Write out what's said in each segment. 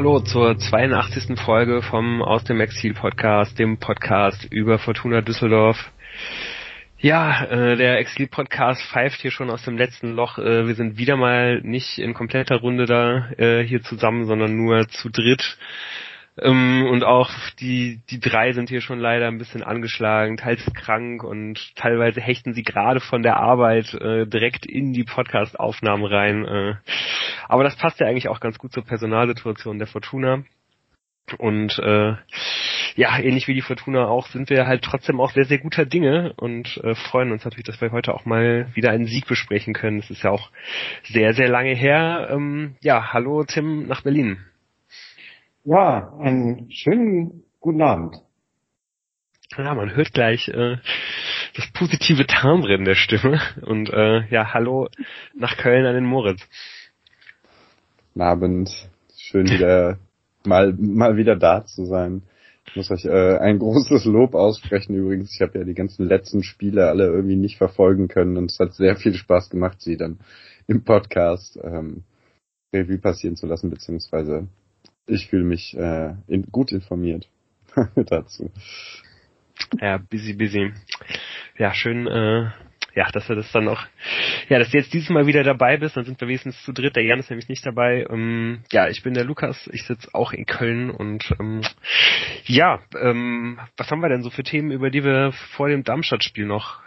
hallo zur 82. Folge vom Aus dem Exil Podcast, dem Podcast über Fortuna Düsseldorf. Ja, äh, der Exil Podcast pfeift hier schon aus dem letzten Loch. Äh, wir sind wieder mal nicht in kompletter Runde da äh, hier zusammen, sondern nur zu dritt. Ähm, und auch die, die drei sind hier schon leider ein bisschen angeschlagen, teils krank und teilweise hechten sie gerade von der Arbeit äh, direkt in die Podcast-Aufnahmen rein. Äh. Aber das passt ja eigentlich auch ganz gut zur Personalsituation der Fortuna. Und äh, ja, ähnlich wie die Fortuna auch, sind wir halt trotzdem auch sehr, sehr guter Dinge und äh, freuen uns natürlich, dass wir heute auch mal wieder einen Sieg besprechen können. Es ist ja auch sehr, sehr lange her. Ähm, ja, hallo Tim nach Berlin. Ja, einen schönen guten Abend. Ja, man hört gleich äh, das positive Timbre in der Stimme. Und äh, ja, hallo nach Köln an den Moritz. Guten Abend. Schön wieder mal mal wieder da zu sein. Ich muss euch äh, ein großes Lob aussprechen übrigens. Ich habe ja die ganzen letzten Spiele alle irgendwie nicht verfolgen können und es hat sehr viel Spaß gemacht, sie dann im Podcast ähm, Revue passieren zu lassen, beziehungsweise ich fühle mich äh, in, gut informiert dazu. Ja, busy, busy. Ja, schön, äh, ja, dass du das dann auch, ja, dass du jetzt dieses Mal wieder dabei bist, dann sind wir wenigstens zu dritt, der Jan ist nämlich nicht dabei. Ähm, ja, ich bin der Lukas, ich sitze auch in Köln und ähm, ja, ähm, was haben wir denn so für Themen, über die wir vor dem Darmstadt-Spiel noch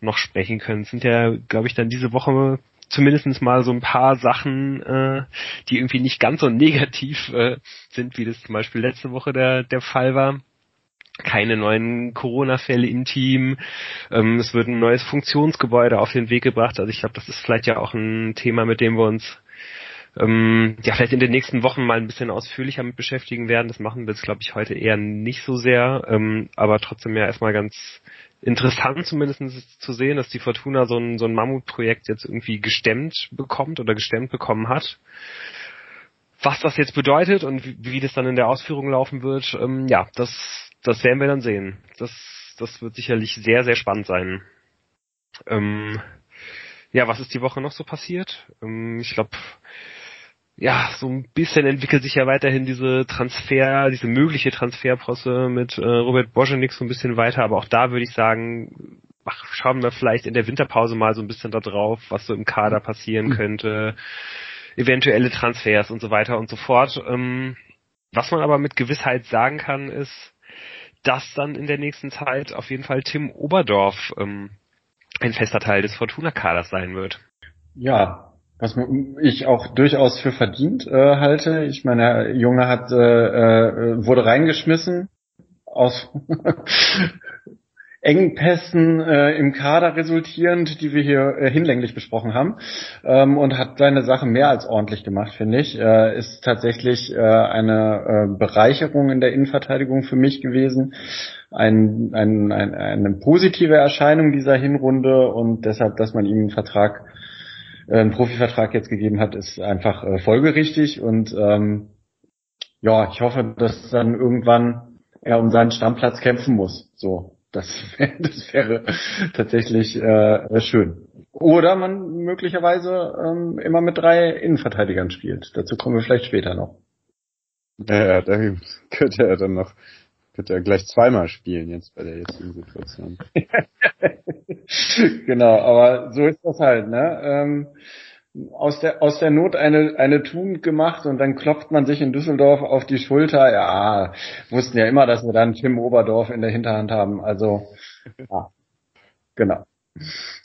noch sprechen können? Es sind ja, glaube ich, dann diese Woche zumindest mal so ein paar Sachen, äh, die irgendwie nicht ganz so negativ äh, sind, wie das zum Beispiel letzte Woche der, der Fall war. Keine neuen Corona-Fälle im Team. Ähm, es wird ein neues Funktionsgebäude auf den Weg gebracht. Also ich glaube, das ist vielleicht ja auch ein Thema, mit dem wir uns ähm, ja vielleicht in den nächsten Wochen mal ein bisschen ausführlicher mit beschäftigen werden. Das machen wir jetzt, glaube ich, heute eher nicht so sehr, ähm, aber trotzdem ja erstmal ganz interessant zumindest zu sehen, dass die Fortuna so ein, so ein Mammutprojekt jetzt irgendwie gestemmt bekommt oder gestemmt bekommen hat. Was das jetzt bedeutet und wie, wie das dann in der Ausführung laufen wird, ähm, ja, das, das werden wir dann sehen. Das, das wird sicherlich sehr, sehr spannend sein. Ähm, ja, was ist die Woche noch so passiert? Ähm, ich glaube, ja, so ein bisschen entwickelt sich ja weiterhin diese Transfer, diese mögliche Transferprosse mit äh, Robert Bojanik so ein bisschen weiter, aber auch da würde ich sagen, ach, schauen wir vielleicht in der Winterpause mal so ein bisschen da drauf, was so im Kader passieren mhm. könnte, eventuelle Transfers und so weiter und so fort. Ähm, was man aber mit Gewissheit sagen kann, ist, dass dann in der nächsten Zeit auf jeden Fall Tim Oberdorf ähm, ein fester Teil des Fortuna-Kaders sein wird. Ja, was ich auch durchaus für verdient äh, halte. Ich meine, der Junge hat äh, äh, wurde reingeschmissen aus Engpässen äh, im Kader resultierend, die wir hier äh, hinlänglich besprochen haben, ähm, und hat seine Sache mehr als ordentlich gemacht, finde ich. Äh, ist tatsächlich äh, eine äh, Bereicherung in der Innenverteidigung für mich gewesen. Ein, ein, ein, eine positive Erscheinung dieser Hinrunde und deshalb, dass man ihm einen Vertrag einen Profivertrag jetzt gegeben hat, ist einfach äh, folgerichtig und ähm, ja, ich hoffe, dass dann irgendwann er um seinen Stammplatz kämpfen muss. So, das, das wäre tatsächlich äh, schön. Oder man möglicherweise ähm, immer mit drei Innenverteidigern spielt. Dazu kommen wir vielleicht später noch. Ja, da könnte er dann noch könnte er gleich zweimal spielen jetzt bei der jetzigen Situation. genau, aber so ist das halt, ne? Ähm, aus der aus der Not eine eine Tugend gemacht und dann klopft man sich in Düsseldorf auf die Schulter. Ja, wussten ja immer, dass wir dann Tim Oberdorf in der Hinterhand haben. Also ja, genau.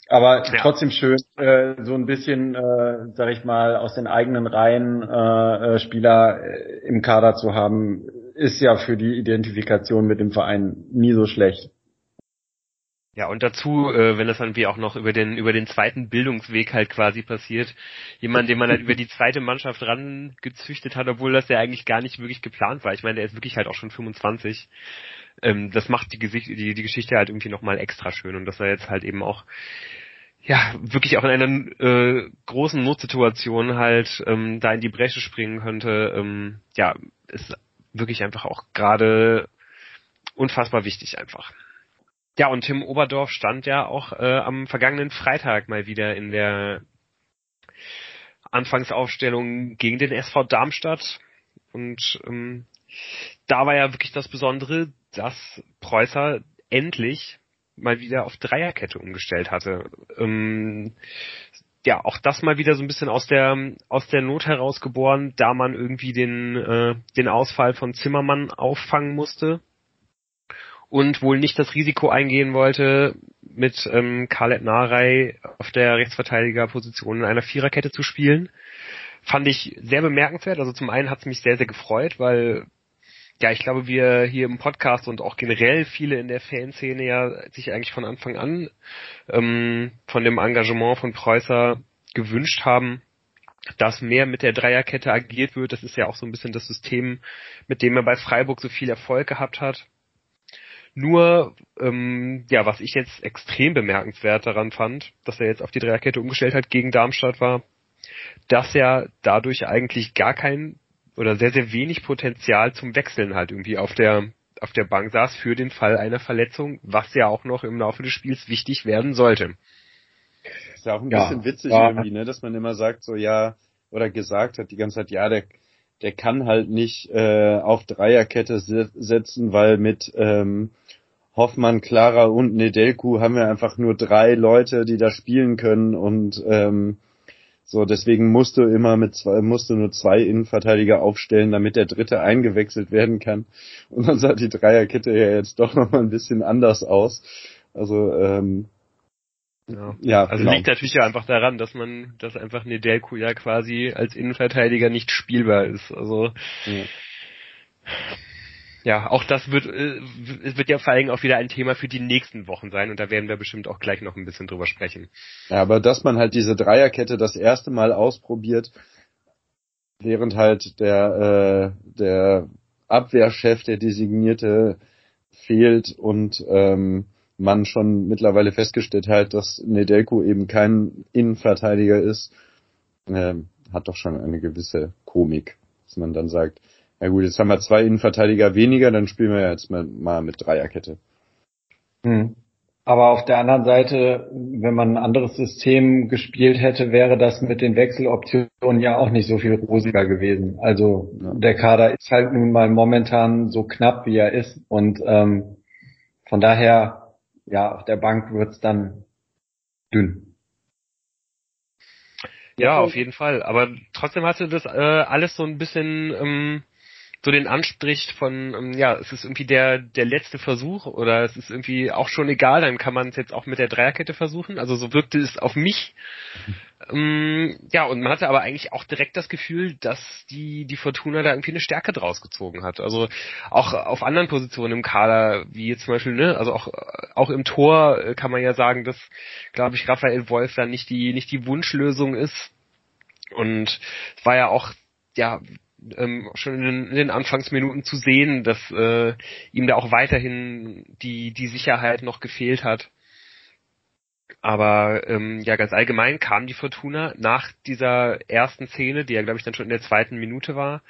Aber ja. trotzdem schön, äh, so ein bisschen, äh, sag ich mal, aus den eigenen Reihen äh, äh Spieler äh, im Kader zu haben, ist ja für die Identifikation mit dem Verein nie so schlecht. Ja, und dazu, äh, wenn das dann wie auch noch über den, über den zweiten Bildungsweg halt quasi passiert, jemand, den man halt über die zweite Mannschaft rangezüchtet hat, obwohl das ja eigentlich gar nicht wirklich geplant war. Ich meine, der ist wirklich halt auch schon 25. Ähm, das macht die, Gesicht, die, die Geschichte halt irgendwie nochmal extra schön und dass er jetzt halt eben auch ja, wirklich auch in einer äh, großen Notsituation halt ähm, da in die Bresche springen könnte, ähm, ja, ist wirklich einfach auch gerade unfassbar wichtig einfach. Ja, und Tim Oberdorf stand ja auch äh, am vergangenen Freitag mal wieder in der Anfangsaufstellung gegen den SV Darmstadt. Und ähm, da war ja wirklich das Besondere, dass Preußer endlich mal wieder auf Dreierkette umgestellt hatte. Ähm, ja, auch das mal wieder so ein bisschen aus der aus der Not herausgeboren, da man irgendwie den äh, den Ausfall von Zimmermann auffangen musste und wohl nicht das Risiko eingehen wollte, mit ähm, Khaled Narei auf der Rechtsverteidigerposition in einer Viererkette zu spielen. Fand ich sehr bemerkenswert. Also zum einen hat es mich sehr, sehr gefreut, weil ja, ich glaube, wir hier im Podcast und auch generell viele in der Fanszene ja sich eigentlich von Anfang an ähm, von dem Engagement von Preußer gewünscht haben, dass mehr mit der Dreierkette agiert wird. Das ist ja auch so ein bisschen das System, mit dem er bei Freiburg so viel Erfolg gehabt hat. Nur, ähm, ja, was ich jetzt extrem bemerkenswert daran fand, dass er jetzt auf die Dreierkette umgestellt hat gegen Darmstadt war, dass er dadurch eigentlich gar kein oder sehr, sehr wenig Potenzial zum Wechseln halt irgendwie auf der auf der Bank saß für den Fall einer Verletzung, was ja auch noch im Laufe des Spiels wichtig werden sollte. Ist ja auch ein ja, bisschen witzig ja. irgendwie, ne, dass man immer sagt so ja oder gesagt hat die ganze Zeit ja der der kann halt nicht äh, auf Dreierkette setzen, weil mit ähm, Hoffmann, Clara und Nedelku haben wir einfach nur drei Leute, die da spielen können und ähm, so, deswegen musst du immer mit zwei, musst du nur zwei Innenverteidiger aufstellen, damit der dritte eingewechselt werden kann. Und dann sah die Dreierkette ja jetzt doch nochmal ein bisschen anders aus. Also, ähm, ja, ja also genau. liegt natürlich ja einfach daran, dass man, dass einfach Nedelku ja quasi als Innenverteidiger nicht spielbar ist. Also, ja ja, auch das wird, äh, wird ja vor allem auch wieder ein Thema für die nächsten Wochen sein und da werden wir bestimmt auch gleich noch ein bisschen drüber sprechen. Ja, aber dass man halt diese Dreierkette das erste Mal ausprobiert, während halt der, äh, der Abwehrchef, der Designierte, fehlt und ähm, man schon mittlerweile festgestellt hat, dass Nedelko eben kein Innenverteidiger ist, äh, hat doch schon eine gewisse Komik, dass man dann sagt, ja gut, jetzt haben wir zwei Innenverteidiger weniger, dann spielen wir jetzt mal, mal mit Dreierkette. Hm. Aber auf der anderen Seite, wenn man ein anderes System gespielt hätte, wäre das mit den Wechseloptionen ja auch nicht so viel rosiger gewesen. Also ja. der Kader ist halt nun mal momentan so knapp, wie er ist. Und ähm, von daher, ja, auf der Bank wird's dann dünn. Ja, auf jeden Fall. Aber trotzdem hatte das äh, alles so ein bisschen ähm, so den Anstrich von, ähm, ja, es ist irgendwie der, der letzte Versuch oder es ist irgendwie auch schon egal, dann kann man es jetzt auch mit der Dreierkette versuchen. Also so wirkte es auf mich. ähm, ja, und man hatte aber eigentlich auch direkt das Gefühl, dass die, die Fortuna da irgendwie eine Stärke draus gezogen hat. Also auch auf anderen Positionen im Kader, wie jetzt zum Beispiel, ne, also auch, auch im Tor äh, kann man ja sagen, dass, glaube ich, Raphael Wolf da nicht die, nicht die Wunschlösung ist. Und es war ja auch, ja, ähm, schon in den, in den, Anfangsminuten zu sehen, dass äh, ihm da auch weiterhin die, die Sicherheit noch gefehlt hat. Aber ähm, ja, ganz allgemein kam die Fortuna nach dieser ersten Szene, die ja, glaube ich, dann schon in der zweiten Minute war,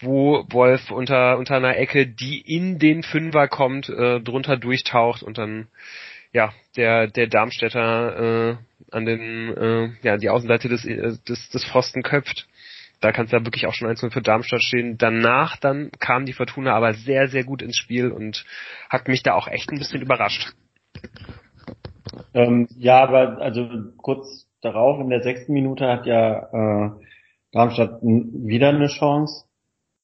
wo Wolf unter, unter einer Ecke, die in den Fünfer kommt, äh, drunter durchtaucht und dann ja, der, der Darmstädter äh, an den, äh, ja, die Außenseite des, äh, des, des Pfosten köpft da kann es ja wirklich auch schon 1 für Darmstadt stehen. Danach dann kam die Fortuna aber sehr, sehr gut ins Spiel und hat mich da auch echt ein bisschen überrascht. Ähm, ja, aber also kurz darauf in der sechsten Minute hat ja äh, Darmstadt wieder eine Chance.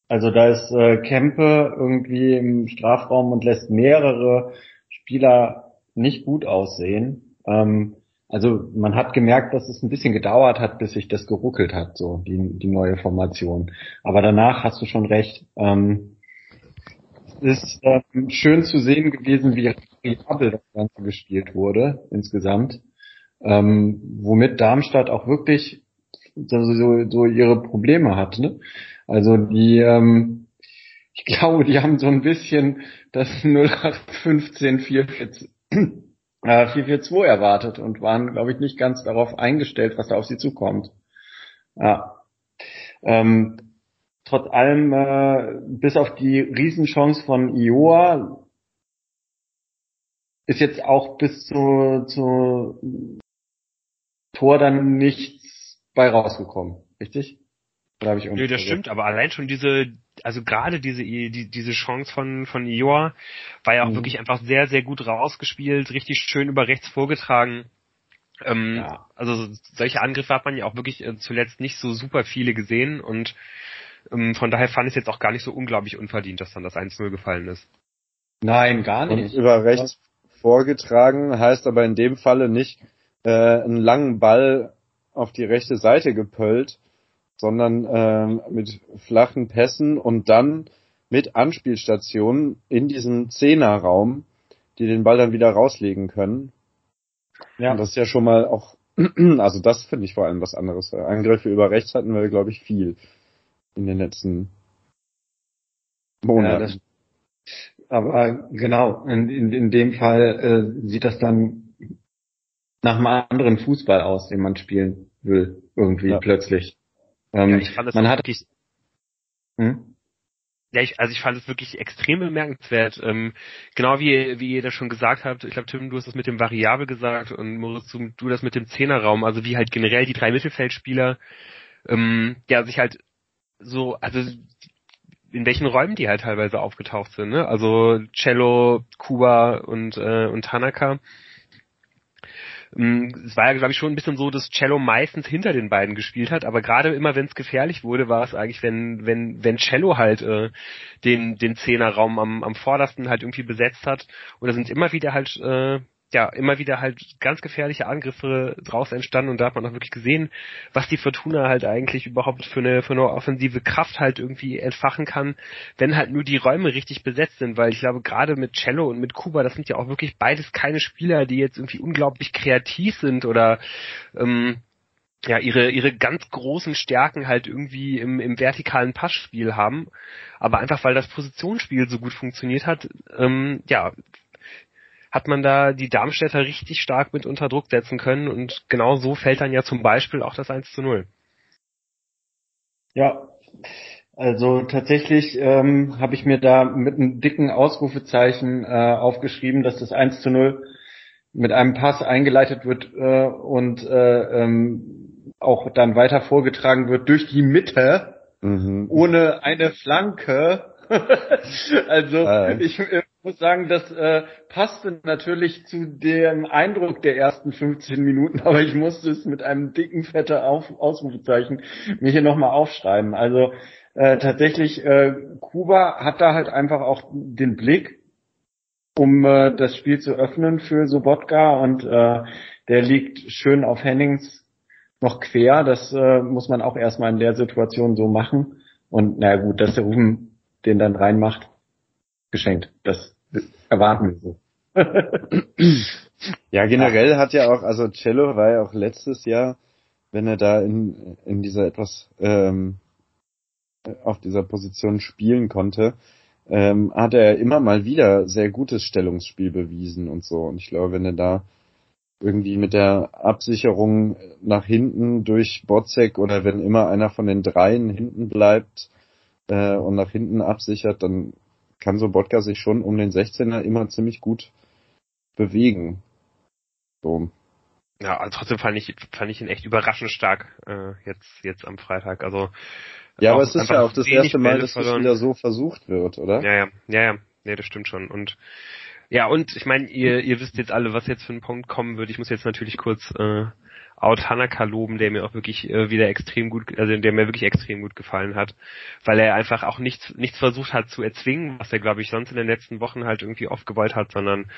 Also da ist äh, Kempe irgendwie im Strafraum und lässt mehrere Spieler nicht gut aussehen. Ähm, also man hat gemerkt, dass es ein bisschen gedauert hat, bis sich das geruckelt hat, so die, die neue Formation. Aber danach hast du schon recht. Ähm, es ist ähm, schön zu sehen gewesen, wie variabel das Ganze gespielt wurde insgesamt. Ähm, womit Darmstadt auch wirklich so, so, ihre Probleme hat. Ne? Also die, ähm, ich glaube, die haben so ein bisschen das 0815 414 äh, 4-4-2 erwartet und waren, glaube ich, nicht ganz darauf eingestellt, was da auf sie zukommt. Ja. Ähm, trotz allem, äh, bis auf die Riesenchance von Ioa, ist jetzt auch bis zu, zu Tor dann nichts bei rausgekommen, richtig? Glaube ich. Nö, das stimmt, aber allein schon diese, also gerade diese, die, diese Chance von, von Ior war ja auch mhm. wirklich einfach sehr, sehr gut rausgespielt, richtig schön über rechts vorgetragen. Ähm, ja. Also solche Angriffe hat man ja auch wirklich äh, zuletzt nicht so super viele gesehen und ähm, von daher fand ich es jetzt auch gar nicht so unglaublich unverdient, dass dann das 1-0 gefallen ist. Nein, gar nicht. Und über rechts vorgetragen heißt aber in dem Falle nicht äh, einen langen Ball auf die rechte Seite gepöllt, sondern ähm, mit flachen Pässen und dann mit Anspielstationen in diesem Zehnerraum, die den Ball dann wieder rauslegen können. Ja. Und das ist ja schon mal auch, also das finde ich vor allem was anderes. Angriffe über rechts hatten wir, glaube ich, viel in den letzten Monaten. Ja, das, aber genau, in, in, in dem Fall äh, sieht das dann nach einem anderen Fußball aus, den man spielen will, irgendwie ja. plötzlich. Ähm, ja, ich fand das man hat wirklich, hm? Ja, ich, also ich fand es wirklich extrem bemerkenswert. Ähm, genau wie, wie ihr das schon gesagt habt, ich glaube, Tim, du hast das mit dem Variabel gesagt und Moritz, du, du das mit dem Zehnerraum, also wie halt generell die drei Mittelfeldspieler ähm, ja sich halt so, also in welchen Räumen die halt teilweise aufgetaucht sind, ne? Also Cello, Kuba und, äh, und Tanaka es war ja, glaube ich, schon ein bisschen so, dass Cello meistens hinter den beiden gespielt hat, aber gerade immer, wenn es gefährlich wurde, war es eigentlich, wenn, wenn, wenn Cello halt äh, den, den Zehnerraum am, am vordersten halt irgendwie besetzt hat. Und da sind immer wieder halt äh, ja immer wieder halt ganz gefährliche Angriffe draus entstanden und da hat man auch wirklich gesehen, was die Fortuna halt eigentlich überhaupt für eine, für eine offensive Kraft halt irgendwie entfachen kann, wenn halt nur die Räume richtig besetzt sind, weil ich glaube gerade mit Cello und mit Kuba, das sind ja auch wirklich beides keine Spieler, die jetzt irgendwie unglaublich kreativ sind oder ähm, ja, ihre, ihre ganz großen Stärken halt irgendwie im, im vertikalen Passspiel haben. Aber einfach weil das Positionsspiel so gut funktioniert hat, ähm, ja, hat man da die Darmstädter richtig stark mit unter Druck setzen können und genau so fällt dann ja zum Beispiel auch das 1 zu 0. Ja, also tatsächlich ähm, habe ich mir da mit einem dicken Ausrufezeichen äh, aufgeschrieben, dass das 1 zu 0 mit einem Pass eingeleitet wird äh, und äh, ähm, auch dann weiter vorgetragen wird durch die Mitte, mhm. ohne eine Flanke. also äh. ich äh, muss sagen, das äh, passte natürlich zu dem Eindruck der ersten 15 Minuten, aber ich musste es mit einem dicken, fetten Auf Ausrufezeichen mir hier nochmal aufschreiben. Also äh, tatsächlich, äh, Kuba hat da halt einfach auch den Blick, um äh, das Spiel zu öffnen für Sobotka und äh, der liegt schön auf Hennings noch quer. Das äh, muss man auch erstmal in der Situation so machen. Und naja gut, dass der Ruben den dann reinmacht, geschenkt. Das erwarten wir so. ja, generell hat ja auch, also Cello war ja auch letztes Jahr, wenn er da in, in dieser etwas ähm, auf dieser Position spielen konnte, ähm, hat er immer mal wieder sehr gutes Stellungsspiel bewiesen und so. Und ich glaube, wenn er da irgendwie mit der Absicherung nach hinten durch Botzek oder wenn immer einer von den dreien hinten bleibt äh, und nach hinten absichert, dann kann so Bodka sich schon um den 16er immer ziemlich gut bewegen. So. Ja, also trotzdem fand ich, fand ich ihn echt überraschend stark äh, jetzt, jetzt am Freitag. Also ja, aber es ist ja auch das erste Mal, dass das wieder so versucht wird, oder? Ja, ja, ja, ja, nee, das stimmt schon. Und ja, und ich meine, ihr, ihr wisst jetzt alle, was jetzt für ein Punkt kommen wird. Ich muss jetzt natürlich kurz äh, Out Hanaka loben, der mir auch wirklich äh, wieder extrem gut, also der mir wirklich extrem gut gefallen hat, weil er einfach auch nichts, nichts versucht hat zu erzwingen, was er glaube ich sonst in den letzten Wochen halt irgendwie oft gewollt hat, sondern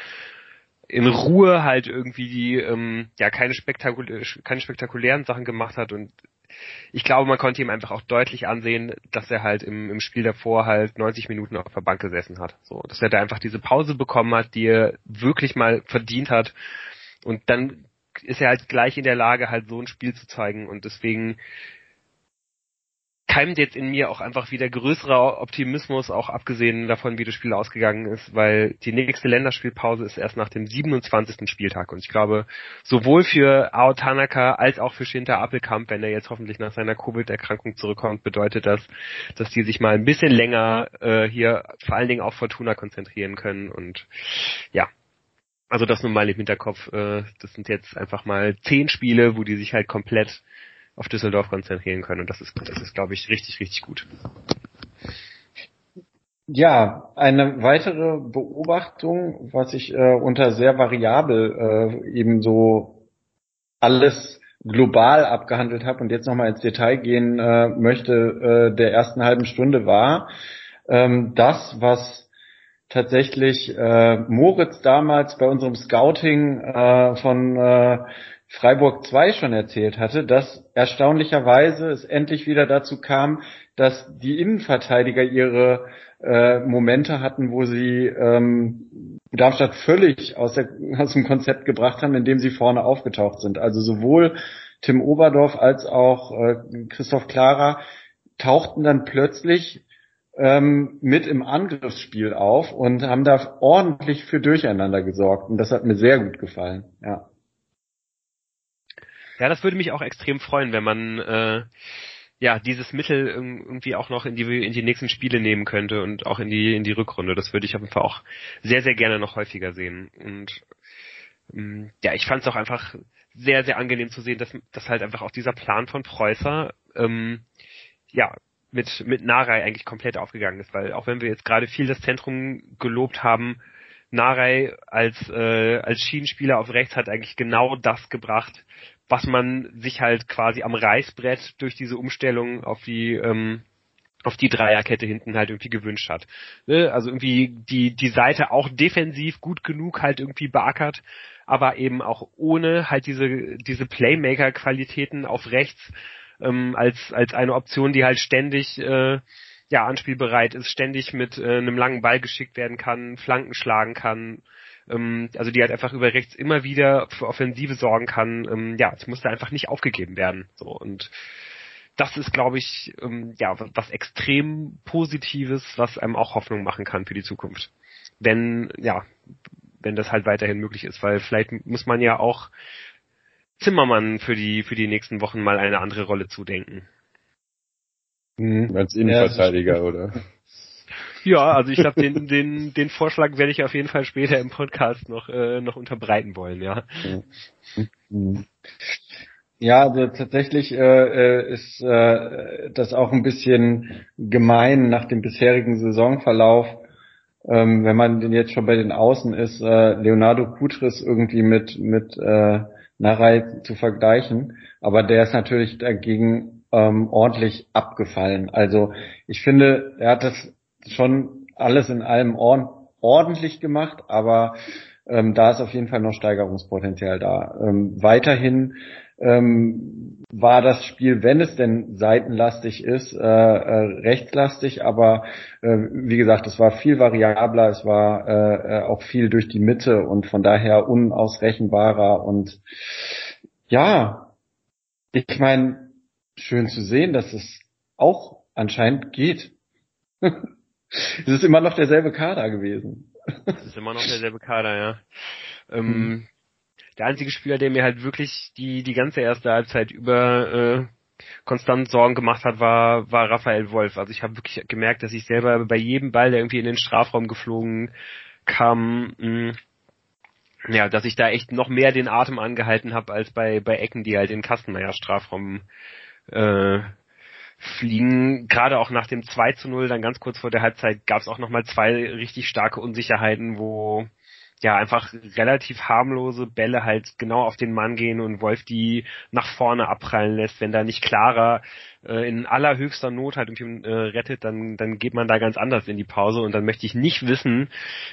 in Ruhe halt irgendwie die, ähm, ja keine, spektakul keine spektakulären Sachen gemacht hat und ich glaube, man konnte ihm einfach auch deutlich ansehen, dass er halt im, im Spiel davor halt 90 Minuten auf der Bank gesessen hat. So, dass er da einfach diese Pause bekommen hat, die er wirklich mal verdient hat. Und dann ist er halt gleich in der Lage, halt so ein Spiel zu zeigen und deswegen keimt jetzt in mir auch einfach wieder größerer Optimismus, auch abgesehen davon, wie das Spiel ausgegangen ist, weil die nächste Länderspielpause ist erst nach dem 27. Spieltag und ich glaube, sowohl für Ao Tanaka als auch für Shinta Appelkamp, wenn er jetzt hoffentlich nach seiner Covid-Erkrankung zurückkommt, bedeutet das, dass die sich mal ein bisschen länger äh, hier vor allen Dingen auf Fortuna konzentrieren können und ja, also das nun mal im Hinterkopf, äh, das sind jetzt einfach mal zehn Spiele, wo die sich halt komplett auf Düsseldorf konzentrieren können. Und das ist, das ist, glaube ich, richtig, richtig gut. Ja, eine weitere Beobachtung, was ich äh, unter sehr variabel äh, eben so alles global abgehandelt habe und jetzt nochmal ins Detail gehen äh, möchte, äh, der ersten halben Stunde war, ähm, das, was tatsächlich äh, Moritz damals bei unserem Scouting äh, von äh, Freiburg 2 schon erzählt hatte, dass erstaunlicherweise es endlich wieder dazu kam, dass die Innenverteidiger ihre äh, Momente hatten, wo sie ähm, Darmstadt völlig aus, der, aus dem Konzept gebracht haben, indem sie vorne aufgetaucht sind. Also sowohl Tim Oberdorf als auch äh, Christoph Klara tauchten dann plötzlich ähm, mit im Angriffsspiel auf und haben da ordentlich für Durcheinander gesorgt. Und das hat mir sehr gut gefallen. Ja. Ja, das würde mich auch extrem freuen, wenn man äh, ja dieses Mittel irgendwie auch noch in die in die nächsten Spiele nehmen könnte und auch in die in die Rückrunde. Das würde ich auf jeden Fall auch sehr sehr gerne noch häufiger sehen. Und ähm, ja, ich fand es auch einfach sehr sehr angenehm zu sehen, dass dass halt einfach auch dieser Plan von Preußer ähm, ja mit mit Narei eigentlich komplett aufgegangen ist, weil auch wenn wir jetzt gerade viel das Zentrum gelobt haben, Narei als äh, als Schienenspieler auf rechts hat eigentlich genau das gebracht, was man sich halt quasi am Reißbrett durch diese Umstellung auf die ähm, auf die Dreierkette hinten halt irgendwie gewünscht hat. Ne? Also irgendwie die die Seite auch defensiv gut genug halt irgendwie beackert, aber eben auch ohne halt diese diese Playmaker Qualitäten auf rechts ähm, als als eine Option, die halt ständig äh, ja anspielbereit ist, ständig mit äh, einem langen Ball geschickt werden kann, Flanken schlagen kann, ähm, also die halt einfach über rechts immer wieder für Offensive sorgen kann. Ähm, ja, es musste einfach nicht aufgegeben werden. So und das ist, glaube ich, ähm, ja was extrem Positives, was einem auch Hoffnung machen kann für die Zukunft. Wenn ja, wenn das halt weiterhin möglich ist, weil vielleicht muss man ja auch Zimmermann für die für die nächsten Wochen mal eine andere Rolle zudenken. Mhm. Als Innenverteidiger, ja, oder? Ja, also ich glaube, den, den, den Vorschlag werde ich auf jeden Fall später im Podcast noch, äh, noch unterbreiten wollen, ja. Ja, also tatsächlich äh, äh, ist äh, das auch ein bisschen gemein nach dem bisherigen Saisonverlauf, ähm, wenn man den jetzt schon bei den Außen ist, äh, Leonardo Kutris irgendwie mit mit äh, Narei zu vergleichen. Aber der ist natürlich dagegen ähm, ordentlich abgefallen. Also ich finde, er hat das schon alles in allem ordentlich gemacht, aber ähm, da ist auf jeden Fall noch Steigerungspotenzial da. Ähm, weiterhin ähm, war das Spiel, wenn es denn seitenlastig ist, äh, äh, rechtslastig, aber äh, wie gesagt, es war viel variabler, es war äh, äh auch viel durch die Mitte und von daher unausrechenbarer und ja, ich meine, schön zu sehen, dass es auch anscheinend geht. Es ist immer noch derselbe Kader gewesen. Es ist immer noch derselbe Kader, ja. Ähm, hm. Der einzige Spieler, der mir halt wirklich die, die ganze erste Halbzeit über äh, konstant Sorgen gemacht hat, war, war Raphael Wolf. Also ich habe wirklich gemerkt, dass ich selber bei jedem Ball, der irgendwie in den Strafraum geflogen kam, mh, hm, ja, dass ich da echt noch mehr den Atem angehalten habe als bei, bei Ecken, die halt in Kastenmeier Strafraum äh, fliegen. Gerade auch nach dem 2 zu 0, dann ganz kurz vor der Halbzeit, gab es auch nochmal zwei richtig starke Unsicherheiten, wo ja einfach relativ harmlose Bälle halt genau auf den Mann gehen und Wolf die nach vorne abprallen lässt. Wenn da nicht klarer äh, in allerhöchster Not halt irgendwie äh, rettet, dann, dann geht man da ganz anders in die Pause und dann möchte ich nicht wissen,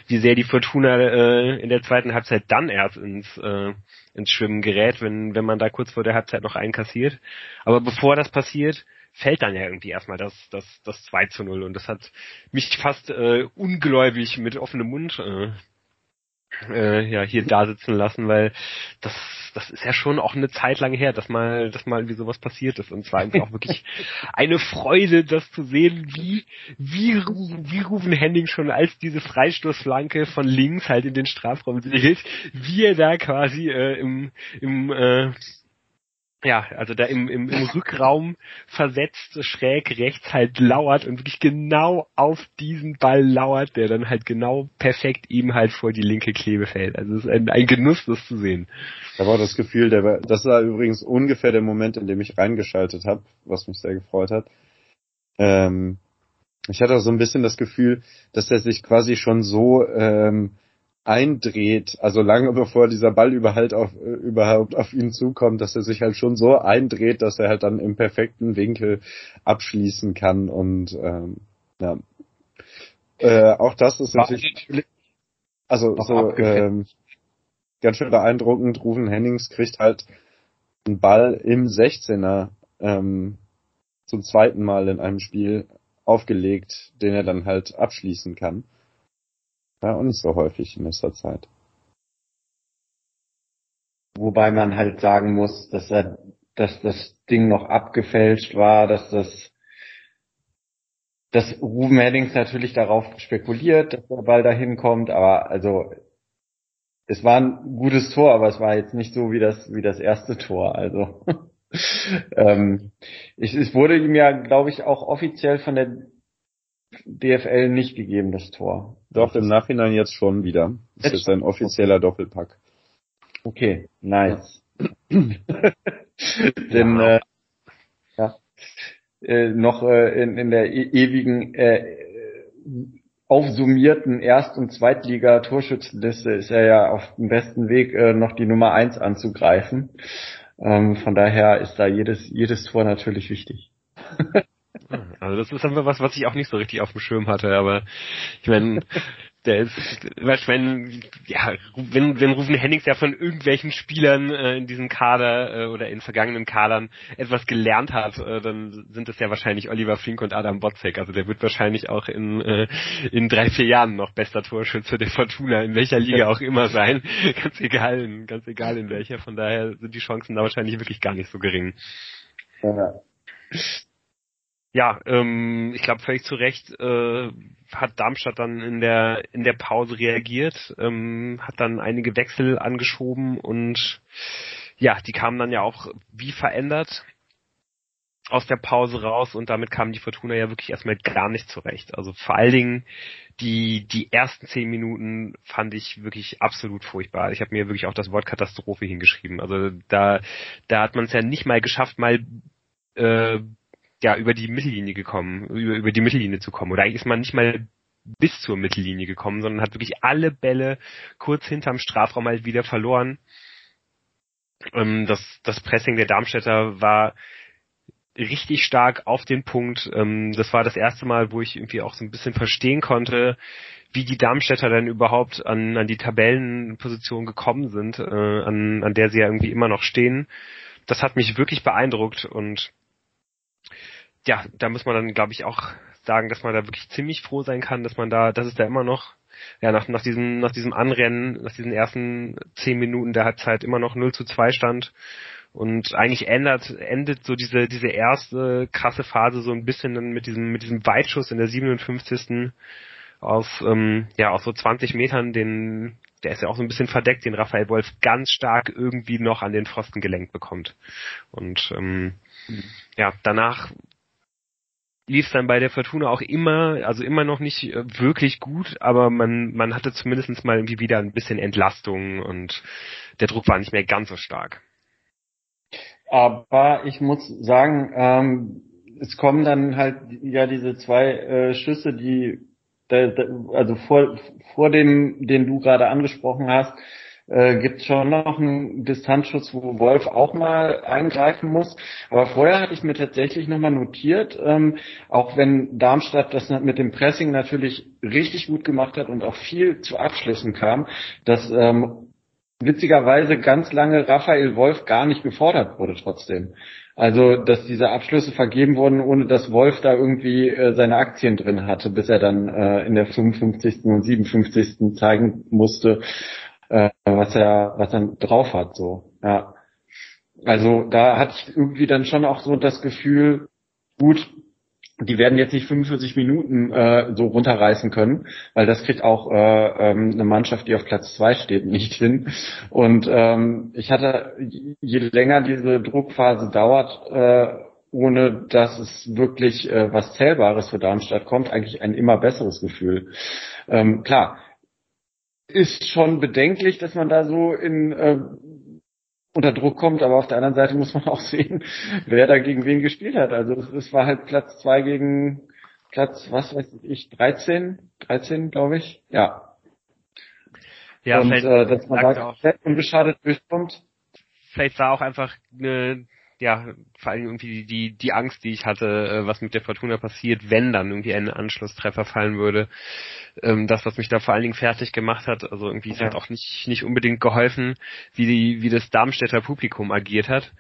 wie sehr die Fortuna äh, in der zweiten Halbzeit dann erst ins, äh, ins Schwimmen gerät, wenn, wenn man da kurz vor der Halbzeit noch einkassiert. Aber bevor das passiert, fällt dann ja irgendwie erstmal das, das, das 2 zu 0 und das hat mich fast äh, ungläubig mit offenem Mund äh, äh, ja hier da sitzen lassen, weil das das ist ja schon auch eine Zeit lang her, dass mal dass mal irgendwie sowas passiert ist. Und zwar einfach auch wirklich eine Freude, das zu sehen, wie wie wie Rufen Henning schon als diese Freistoßflanke von links halt in den Strafraum segelt, wie er da quasi äh, im im äh, ja, also da im, im, im Rückraum versetzt, schräg rechts halt lauert und wirklich genau auf diesen Ball lauert, der dann halt genau perfekt ihm halt vor die linke Klebe fällt. Also es ist ein, ein Genuss, das zu sehen. Da war das Gefühl, der war, das war übrigens ungefähr der Moment, in dem ich reingeschaltet habe, was mich sehr gefreut hat. Ähm, ich hatte auch so ein bisschen das Gefühl, dass er sich quasi schon so ähm, eindreht, also lange bevor dieser Ball überhaupt auf, überhaupt auf ihn zukommt, dass er sich halt schon so eindreht, dass er halt dann im perfekten Winkel abschließen kann und ähm, ja. Äh, auch das ist natürlich also so ähm, ganz schön beeindruckend. Rufen Hennings kriegt halt einen Ball im 16er ähm, zum zweiten Mal in einem Spiel aufgelegt, den er dann halt abschließen kann. Ja, und nicht so häufig in letzter Zeit. Wobei man halt sagen muss, dass er, dass das Ding noch abgefälscht war, dass das, dass Ruben Heddings natürlich darauf spekuliert, dass der Ball dahin kommt, aber also, es war ein gutes Tor, aber es war jetzt nicht so wie das, wie das erste Tor, also. ähm, ich, es wurde ihm ja, glaube ich, auch offiziell von der DFL nicht gegeben, das Tor. Doch, im Nachhinein jetzt schon wieder. Das jetzt ist ein offizieller Doppelpack. Okay, nice. Denn äh, ja, äh, noch äh, in, in der e ewigen äh, aufsummierten Erst- und Zweitliga-Torschützenliste ist er ja auf dem besten Weg, äh, noch die Nummer eins anzugreifen. Ähm, von daher ist da jedes, jedes Tor natürlich wichtig. Also das ist einfach was, was ich auch nicht so richtig auf dem Schirm hatte, aber ich meine, der ist, ich meine, ja, wenn, wenn Rufen Hennings ja von irgendwelchen Spielern äh, in diesem Kader äh, oder in vergangenen Kadern etwas gelernt hat, äh, dann sind es ja wahrscheinlich Oliver Fink und Adam Botzek. Also der wird wahrscheinlich auch in, äh, in drei, vier Jahren noch bester Torschütze der Fortuna, in welcher Liga auch immer sein. ganz egal, in, ganz egal in welcher. Von daher sind die Chancen da wahrscheinlich wirklich gar nicht so gering. Ja ja, ähm, ich glaube völlig zu Recht äh, hat Darmstadt dann in der in der Pause reagiert, ähm, hat dann einige Wechsel angeschoben und ja, die kamen dann ja auch wie verändert aus der Pause raus und damit kam die Fortuna ja wirklich erstmal gar nicht zurecht. Also vor allen Dingen die die ersten zehn Minuten fand ich wirklich absolut furchtbar. Ich habe mir wirklich auch das Wort Katastrophe hingeschrieben. Also da da hat man es ja nicht mal geschafft, mal äh, ja, über die Mittellinie gekommen, über, über die Mittellinie zu kommen. Oder eigentlich ist man nicht mal bis zur Mittellinie gekommen, sondern hat wirklich alle Bälle kurz hinterm Strafraum halt wieder verloren. Ähm, das, das Pressing der Darmstädter war richtig stark auf den Punkt. Ähm, das war das erste Mal, wo ich irgendwie auch so ein bisschen verstehen konnte, wie die Darmstädter dann überhaupt an, an die Tabellenposition gekommen sind, äh, an, an der sie ja irgendwie immer noch stehen. Das hat mich wirklich beeindruckt und ja, da muss man dann, glaube ich, auch sagen, dass man da wirklich ziemlich froh sein kann, dass man da, dass es da immer noch, ja, nach, nach diesem, nach diesem Anrennen, nach diesen ersten zehn Minuten der Halbzeit immer noch 0 zu 2 stand. Und eigentlich ändert, endet so diese, diese erste krasse Phase so ein bisschen dann mit diesem, mit diesem Weitschuss in der 57. aus, ähm, ja, aus so 20 Metern, den, der ist ja auch so ein bisschen verdeckt, den Raphael Wolf ganz stark irgendwie noch an den Pfosten gelenkt bekommt. Und ähm, mhm. ja, danach lief dann bei der Fortuna auch immer, also immer noch nicht äh, wirklich gut, aber man, man hatte zumindest mal irgendwie wieder ein bisschen Entlastung und der Druck war nicht mehr ganz so stark. Aber ich muss sagen, ähm, es kommen dann halt ja diese zwei äh, Schüsse, die da, da, also vor, vor dem, den du gerade angesprochen hast, äh, gibt schon noch einen Distanzschutz, wo Wolf auch mal eingreifen muss. Aber vorher hatte ich mir tatsächlich nochmal notiert, ähm, auch wenn Darmstadt das mit dem Pressing natürlich richtig gut gemacht hat und auch viel zu Abschlüssen kam, dass ähm, witzigerweise ganz lange Raphael Wolf gar nicht gefordert wurde trotzdem. Also, dass diese Abschlüsse vergeben wurden, ohne dass Wolf da irgendwie äh, seine Aktien drin hatte, bis er dann äh, in der 55. und 57. zeigen musste, äh, was er, was er drauf hat, so, ja. Also da hatte ich irgendwie dann schon auch so das Gefühl, gut, die werden jetzt nicht 45 Minuten äh, so runterreißen können, weil das kriegt auch äh, ähm, eine Mannschaft, die auf Platz zwei steht, nicht hin. Und ähm, ich hatte, je länger diese Druckphase dauert, äh, ohne dass es wirklich äh, was Zählbares für Darmstadt kommt, eigentlich ein immer besseres Gefühl. Ähm, klar, ist schon bedenklich, dass man da so in äh, unter Druck kommt, aber auf der anderen Seite muss man auch sehen, wer da gegen wen gespielt hat. Also es, war halt Platz zwei gegen Platz, was weiß ich, 13, 13 glaube ich, ja. Ja, und äh, dass man da komplett unbeschadet durchkommt. Vielleicht war auch einfach eine ja, vor allem irgendwie die, die Angst, die ich hatte, äh, was mit der Fortuna passiert, wenn dann irgendwie ein Anschlusstreffer fallen würde. Ähm, das, was mich da vor allen Dingen fertig gemacht hat, also irgendwie ja. es hat auch nicht, nicht unbedingt geholfen, wie die, wie das Darmstädter Publikum agiert hat.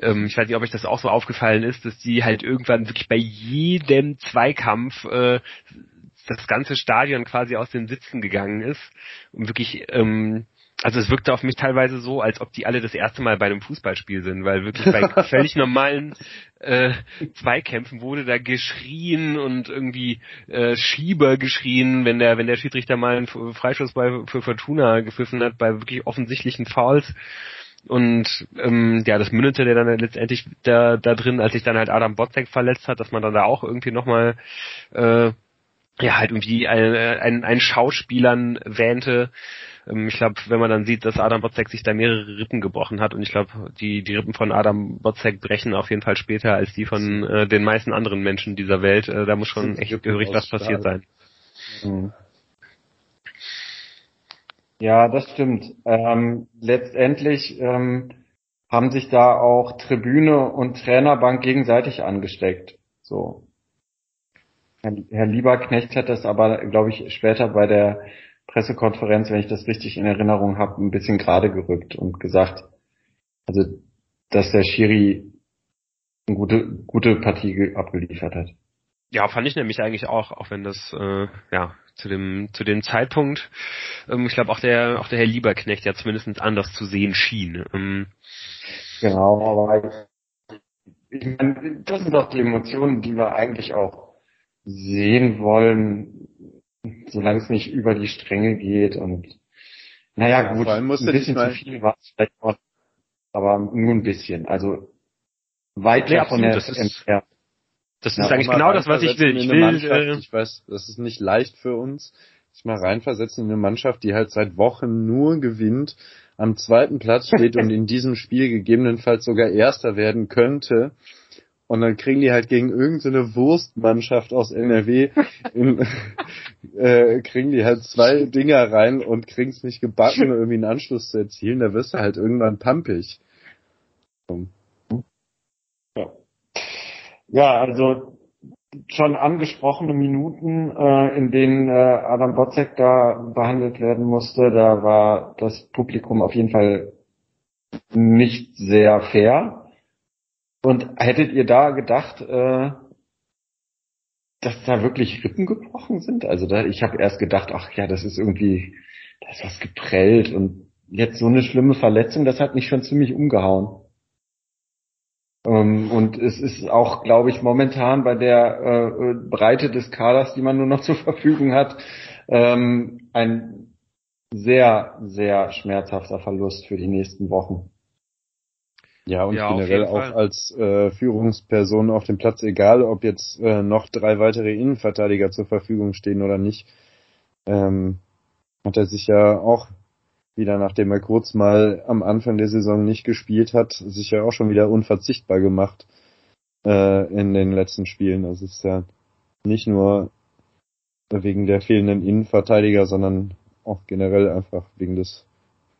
Ähm, ich weiß nicht, ob euch das auch so aufgefallen ist, dass die halt irgendwann wirklich bei jedem Zweikampf äh, das ganze Stadion quasi aus den Sitzen gegangen ist und wirklich ähm, also es wirkte auf mich teilweise so, als ob die alle das erste Mal bei einem Fußballspiel sind, weil wirklich bei völlig normalen äh, Zweikämpfen wurde da geschrien und irgendwie äh, Schieber geschrien, wenn der wenn der Schiedsrichter mal einen Freischuss bei, für Fortuna gepfiffen hat, bei wirklich offensichtlichen Fouls. Und ähm, ja, das mündete der dann letztendlich da, da drin, als sich dann halt Adam Botzek verletzt hat, dass man dann da auch irgendwie nochmal äh, ja halt irgendwie ein, ein, ein Schauspielern wähnte, ähm, ich glaube, wenn man dann sieht, dass Adam Botzek sich da mehrere Rippen gebrochen hat und ich glaube, die, die Rippen von Adam Botzek brechen auf jeden Fall später als die von äh, den meisten anderen Menschen dieser Welt. Äh, da muss schon echt gehörig was passiert sein. Mhm. Ja, das stimmt. Ähm, letztendlich ähm, haben sich da auch Tribüne und Trainerbank gegenseitig angesteckt. So. Herr Lieberknecht hat das aber, glaube ich, später bei der Pressekonferenz, wenn ich das richtig in Erinnerung habe, ein bisschen gerade gerückt und gesagt, also dass der Schiri eine gute, gute Partie abgeliefert hat. Ja, fand ich nämlich eigentlich auch, auch wenn das äh, ja zu dem zu dem Zeitpunkt, ähm, ich glaube auch der auch der Herr Lieberknecht ja zumindest anders zu sehen schien. Ähm, genau, aber ich, ich meine, das sind doch die Emotionen, die wir eigentlich auch sehen wollen, solange es nicht über die Stränge geht und naja ja, gut, ein bisschen zu viel war es vielleicht auch, aber nur ein bisschen. Also weit ja, von der das ist, das ist eigentlich genau das, was ich will. Ich, will äh, ich weiß, das ist nicht leicht für uns, sich mal reinversetzen in eine Mannschaft, die halt seit Wochen nur gewinnt, am zweiten Platz steht und in diesem Spiel gegebenenfalls sogar Erster werden könnte und dann kriegen die halt gegen irgendeine Wurstmannschaft aus NRW, in, äh, kriegen die halt zwei Dinger rein und kriegen es nicht gebacken, irgendwie einen Anschluss zu erzielen. Da wirst du halt irgendwann pampig. Ja. ja, also schon angesprochene Minuten, äh, in denen äh, Adam Botzek da behandelt werden musste, da war das Publikum auf jeden Fall nicht sehr fair. Und hättet ihr da gedacht, äh, dass da wirklich Rippen gebrochen sind? Also da, ich habe erst gedacht, ach ja, das ist irgendwie, da ist was geprellt und jetzt so eine schlimme Verletzung, das hat mich schon ziemlich umgehauen. Ähm, und es ist auch, glaube ich, momentan bei der äh, Breite des Kaders, die man nur noch zur Verfügung hat, ähm, ein sehr, sehr schmerzhafter Verlust für die nächsten Wochen. Ja, und ja, generell auch als äh, Führungsperson auf dem Platz, egal ob jetzt äh, noch drei weitere Innenverteidiger zur Verfügung stehen oder nicht, ähm, hat er sich ja auch wieder, nachdem er kurz mal am Anfang der Saison nicht gespielt hat, sich ja auch schon wieder unverzichtbar gemacht äh, in den letzten Spielen. Das ist ja nicht nur wegen der fehlenden Innenverteidiger, sondern auch generell einfach wegen des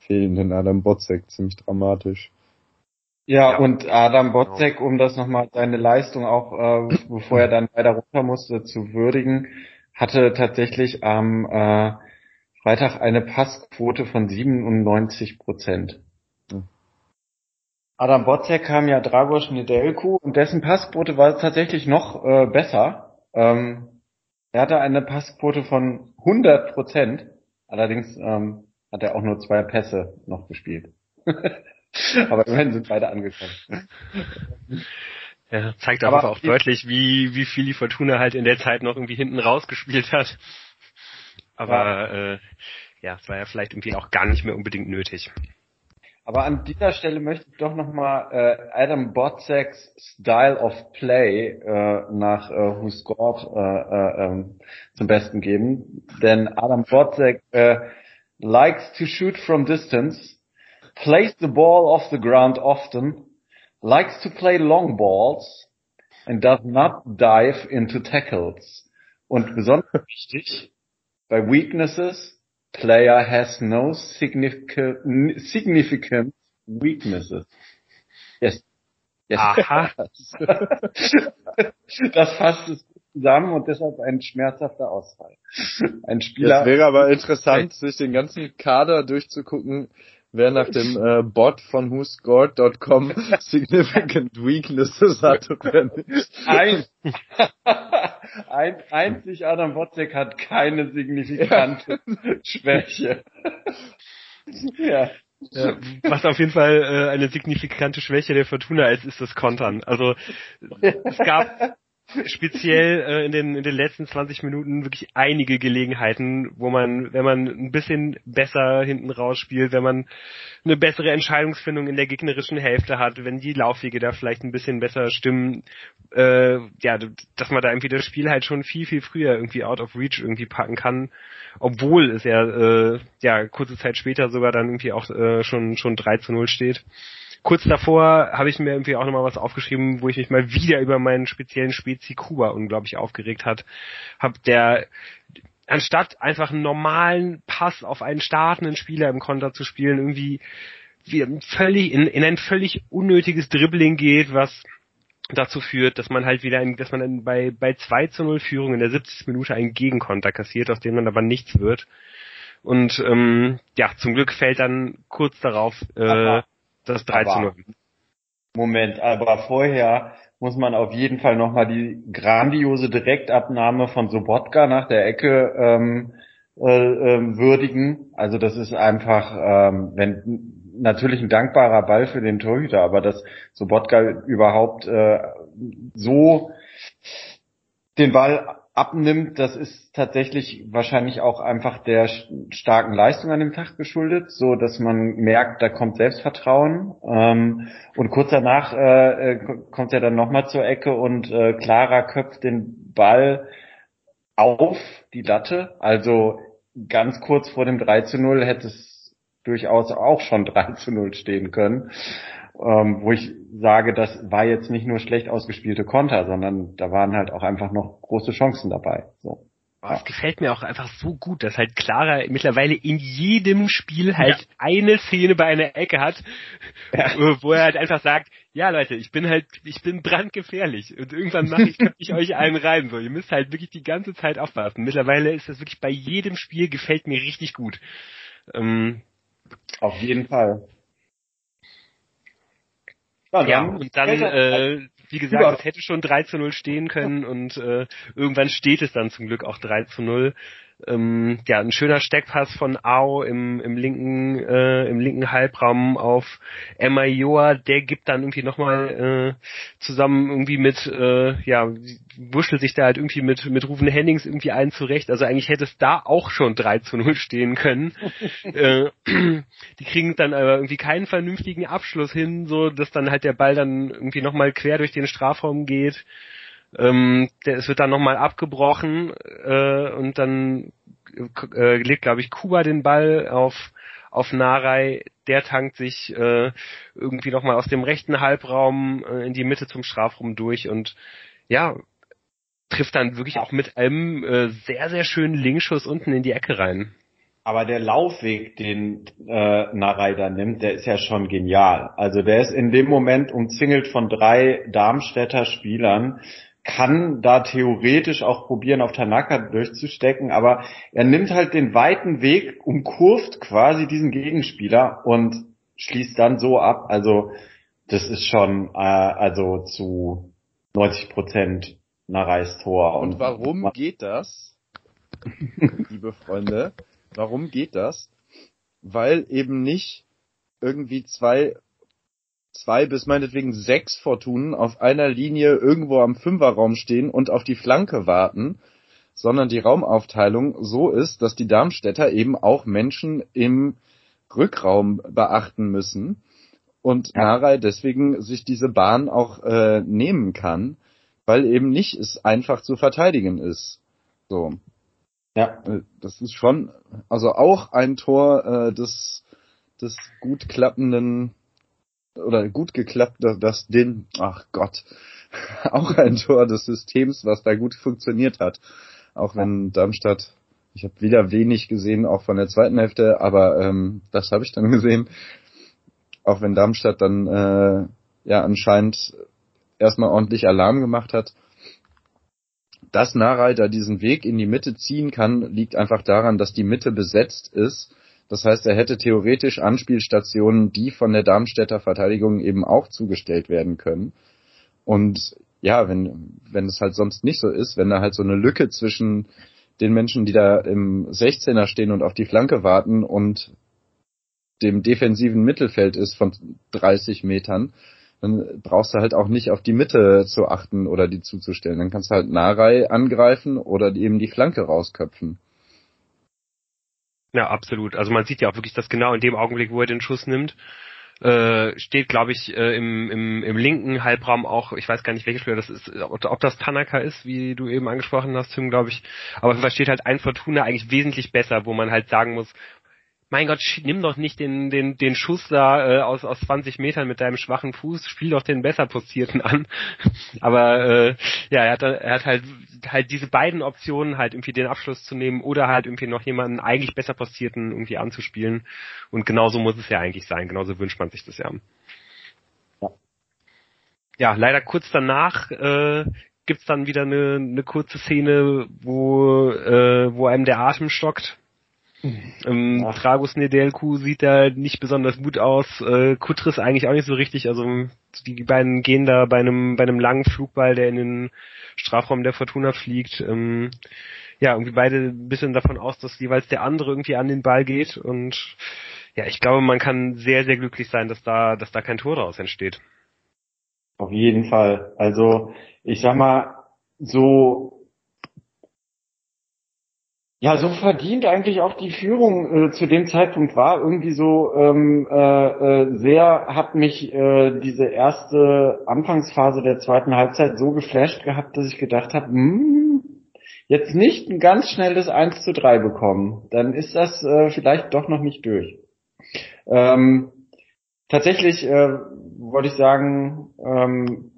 fehlenden Adam Botzek ziemlich dramatisch. Ja, ja, und Adam genau. Botzek, um das nochmal seine Leistung auch, äh, bevor er dann weiter runter musste, zu würdigen, hatte tatsächlich am äh, Freitag eine Passquote von 97 Prozent. Hm. Adam Botzek kam ja Dragos Nedelku und dessen Passquote war tatsächlich noch äh, besser. Ähm, er hatte eine Passquote von 100 Prozent. Allerdings ähm, hat er auch nur zwei Pässe noch gespielt. Aber immerhin sind beide angekommen. Ja, zeigt aber auch deutlich, wie, wie viel die Fortuna halt in der Zeit noch irgendwie hinten rausgespielt hat. Aber ja. Äh, ja, es war ja vielleicht irgendwie auch gar nicht mehr unbedingt nötig. Aber an dieser Stelle möchte ich doch nochmal äh, Adam Botzeks Style of Play äh, nach äh, Who Scored äh, äh, ähm, zum Besten geben. Denn Adam Botzek äh, likes to shoot from distance, plays the ball off the ground often, likes to play long balls and does not dive into tackles. Und besonders wichtig, bei Weaknesses player has no significant, significant weaknesses. Yes. yes. Aha. das fasst es zusammen und deshalb ein schmerzhafter Ausfall. Ein Spieler. Es wäre aber interessant, sich den ganzen Kader durchzugucken, wer nach dem äh, Bot von whoscored.com significant weaknesses hat und wer nicht. Ein, ein, einzig Adam Wozzeck hat keine signifikante ja. Schwäche. ja. Ja, was auf jeden Fall äh, eine signifikante Schwäche der Fortuna ist, ist das Kontern. Also es gab speziell äh, in, den, in den letzten 20 Minuten wirklich einige Gelegenheiten, wo man, wenn man ein bisschen besser hinten raus spielt, wenn man eine bessere Entscheidungsfindung in der gegnerischen Hälfte hat, wenn die Laufwege da vielleicht ein bisschen besser stimmen, äh, ja, dass man da irgendwie das Spiel halt schon viel, viel früher irgendwie out of reach irgendwie packen kann, obwohl es ja, äh, ja kurze Zeit später sogar dann irgendwie auch äh, schon, schon 3 zu 0 steht kurz davor habe ich mir irgendwie auch nochmal was aufgeschrieben, wo ich mich mal wieder über meinen speziellen Spezi Kuba unglaublich aufgeregt hat. Hab der anstatt einfach einen normalen Pass auf einen startenden Spieler im Konter zu spielen, irgendwie wie völlig in, in ein völlig unnötiges Dribbling geht, was dazu führt, dass man halt wieder, ein, dass man bei, bei 2 zu 0 Führung in der 70. Minute einen Gegenkonter kassiert, aus dem dann aber nichts wird. Und ähm, ja, zum Glück fällt dann kurz darauf äh, das 3 zu 0. Moment, aber vorher muss man auf jeden Fall nochmal die grandiose Direktabnahme von Sobotka nach der Ecke ähm, äh, äh, würdigen. Also das ist einfach, ähm, wenn natürlich ein dankbarer Ball für den Torhüter, aber dass Sobotka überhaupt äh, so den Ball abnimmt, das ist tatsächlich wahrscheinlich auch einfach der starken Leistung an dem Tag geschuldet, so dass man merkt, da kommt Selbstvertrauen. Ähm, und kurz danach äh, äh kommt er dann nochmal zur Ecke und äh, Clara köpft den Ball auf die Latte. Also ganz kurz vor dem 3 zu 0 hätte es durchaus auch schon 3 zu 0 stehen können ähm, wo ich sage, das war jetzt nicht nur schlecht ausgespielte Konter, sondern da waren halt auch einfach noch große Chancen dabei. So. Oh, es gefällt mir auch einfach so gut, dass halt Clara mittlerweile in jedem Spiel halt ja. eine Szene bei einer Ecke hat, ja. wo er halt einfach sagt, ja Leute, ich bin halt, ich bin brandgefährlich und irgendwann mache ich, ich euch einen rein. So, ihr müsst halt wirklich die ganze Zeit aufpassen. Mittlerweile ist das wirklich bei jedem Spiel gefällt mir richtig gut. Ähm, Auf jeden Fall. Ja, ja und dann, äh, wie gesagt, es hätte schon 3 zu 0 stehen können und äh, irgendwann steht es dann zum Glück auch 3 zu 0 ähm, ja, ein schöner Steckpass von Ao im, im linken, äh, im linken Halbraum auf Emma Joa, der gibt dann irgendwie nochmal äh, zusammen irgendwie mit, äh, ja, wurschtelt sich da halt irgendwie mit, mit Rufen Hennings irgendwie ein zurecht. Also eigentlich hätte es da auch schon 3 zu 0 stehen können. äh, die kriegen dann aber irgendwie keinen vernünftigen Abschluss hin, so dass dann halt der Ball dann irgendwie nochmal quer durch den Strafraum geht. Ähm, der, es wird dann nochmal abgebrochen äh, und dann äh, legt, glaube ich, Kuba den Ball auf auf Narei, der tankt sich äh, irgendwie nochmal aus dem rechten Halbraum äh, in die Mitte zum Strafraum durch und ja, trifft dann wirklich auch mit einem äh, sehr, sehr schönen Linkschuss unten in die Ecke rein. Aber der Laufweg, den äh, Narei da nimmt, der ist ja schon genial. Also der ist in dem Moment umzingelt von drei Darmstädter Spielern, kann da theoretisch auch probieren, auf Tanaka durchzustecken, aber er nimmt halt den weiten Weg, umkurvt quasi diesen Gegenspieler und schließt dann so ab. Also das ist schon äh, also zu 90 Prozent Nareis Tor. Und, und warum geht das, liebe Freunde? Warum geht das? Weil eben nicht irgendwie zwei zwei bis meinetwegen sechs Fortunen auf einer Linie irgendwo am Fünferraum stehen und auf die Flanke warten, sondern die Raumaufteilung so ist, dass die Darmstädter eben auch Menschen im Rückraum beachten müssen und ja. Narei deswegen sich diese Bahn auch äh, nehmen kann, weil eben nicht es einfach zu verteidigen ist. So. Ja. Äh, das ist schon, also auch ein Tor äh, des, des gut klappenden oder gut geklappt, das den, ach Gott, auch ein Tor des Systems, was da gut funktioniert hat. Auch wenn Darmstadt, ich habe wieder wenig gesehen, auch von der zweiten Hälfte, aber ähm, das habe ich dann gesehen. Auch wenn Darmstadt dann äh, ja anscheinend erstmal ordentlich Alarm gemacht hat. Dass Narei da diesen Weg in die Mitte ziehen kann, liegt einfach daran, dass die Mitte besetzt ist das heißt, er hätte theoretisch Anspielstationen, die von der Darmstädter Verteidigung eben auch zugestellt werden können. Und ja, wenn, wenn es halt sonst nicht so ist, wenn da halt so eine Lücke zwischen den Menschen, die da im 16er stehen und auf die Flanke warten und dem defensiven Mittelfeld ist von 30 Metern, dann brauchst du halt auch nicht auf die Mitte zu achten oder die zuzustellen. Dann kannst du halt Narei angreifen oder eben die Flanke rausköpfen. Ja, absolut. Also man sieht ja auch wirklich, dass genau in dem Augenblick, wo er den Schuss nimmt, äh, steht, glaube ich, äh, im, im, im linken Halbraum auch, ich weiß gar nicht, welcher Spieler das ist, ob, ob das Tanaka ist, wie du eben angesprochen hast, Tim, glaube ich. Aber da steht halt ein Fortuna eigentlich wesentlich besser, wo man halt sagen muss, mein Gott, nimm doch nicht den, den, den Schuss da äh, aus, aus 20 Metern mit deinem schwachen Fuß, spiel doch den besser postierten an. Aber äh, ja, er hat, er hat halt halt diese beiden Optionen, halt irgendwie den Abschluss zu nehmen oder halt irgendwie noch jemanden eigentlich besser postierten irgendwie anzuspielen. Und genauso muss es ja eigentlich sein, genauso wünscht man sich das ja. Ja, ja leider kurz danach äh, gibt's dann wieder eine, eine kurze Szene, wo, äh, wo einem der Atem stockt ähm, Tragus Nedelku sieht da nicht besonders gut aus. Äh, Kutris eigentlich auch nicht so richtig. Also die beiden gehen da bei einem bei einem langen Flugball, der in den Strafraum der Fortuna fliegt. Ähm, ja, irgendwie beide ein bisschen davon aus, dass jeweils der andere irgendwie an den Ball geht. Und ja, ich glaube, man kann sehr, sehr glücklich sein, dass da, dass da kein Tor daraus entsteht. Auf jeden Fall. Also ich sag mal, so ja, so verdient eigentlich auch die Führung äh, zu dem Zeitpunkt war. Irgendwie so ähm, äh, äh, sehr hat mich äh, diese erste Anfangsphase der zweiten Halbzeit so geflasht gehabt, dass ich gedacht habe, hm, jetzt nicht ein ganz schnelles 1 zu 3 bekommen. Dann ist das äh, vielleicht doch noch nicht durch. Ähm, tatsächlich äh, wollte ich sagen, ähm,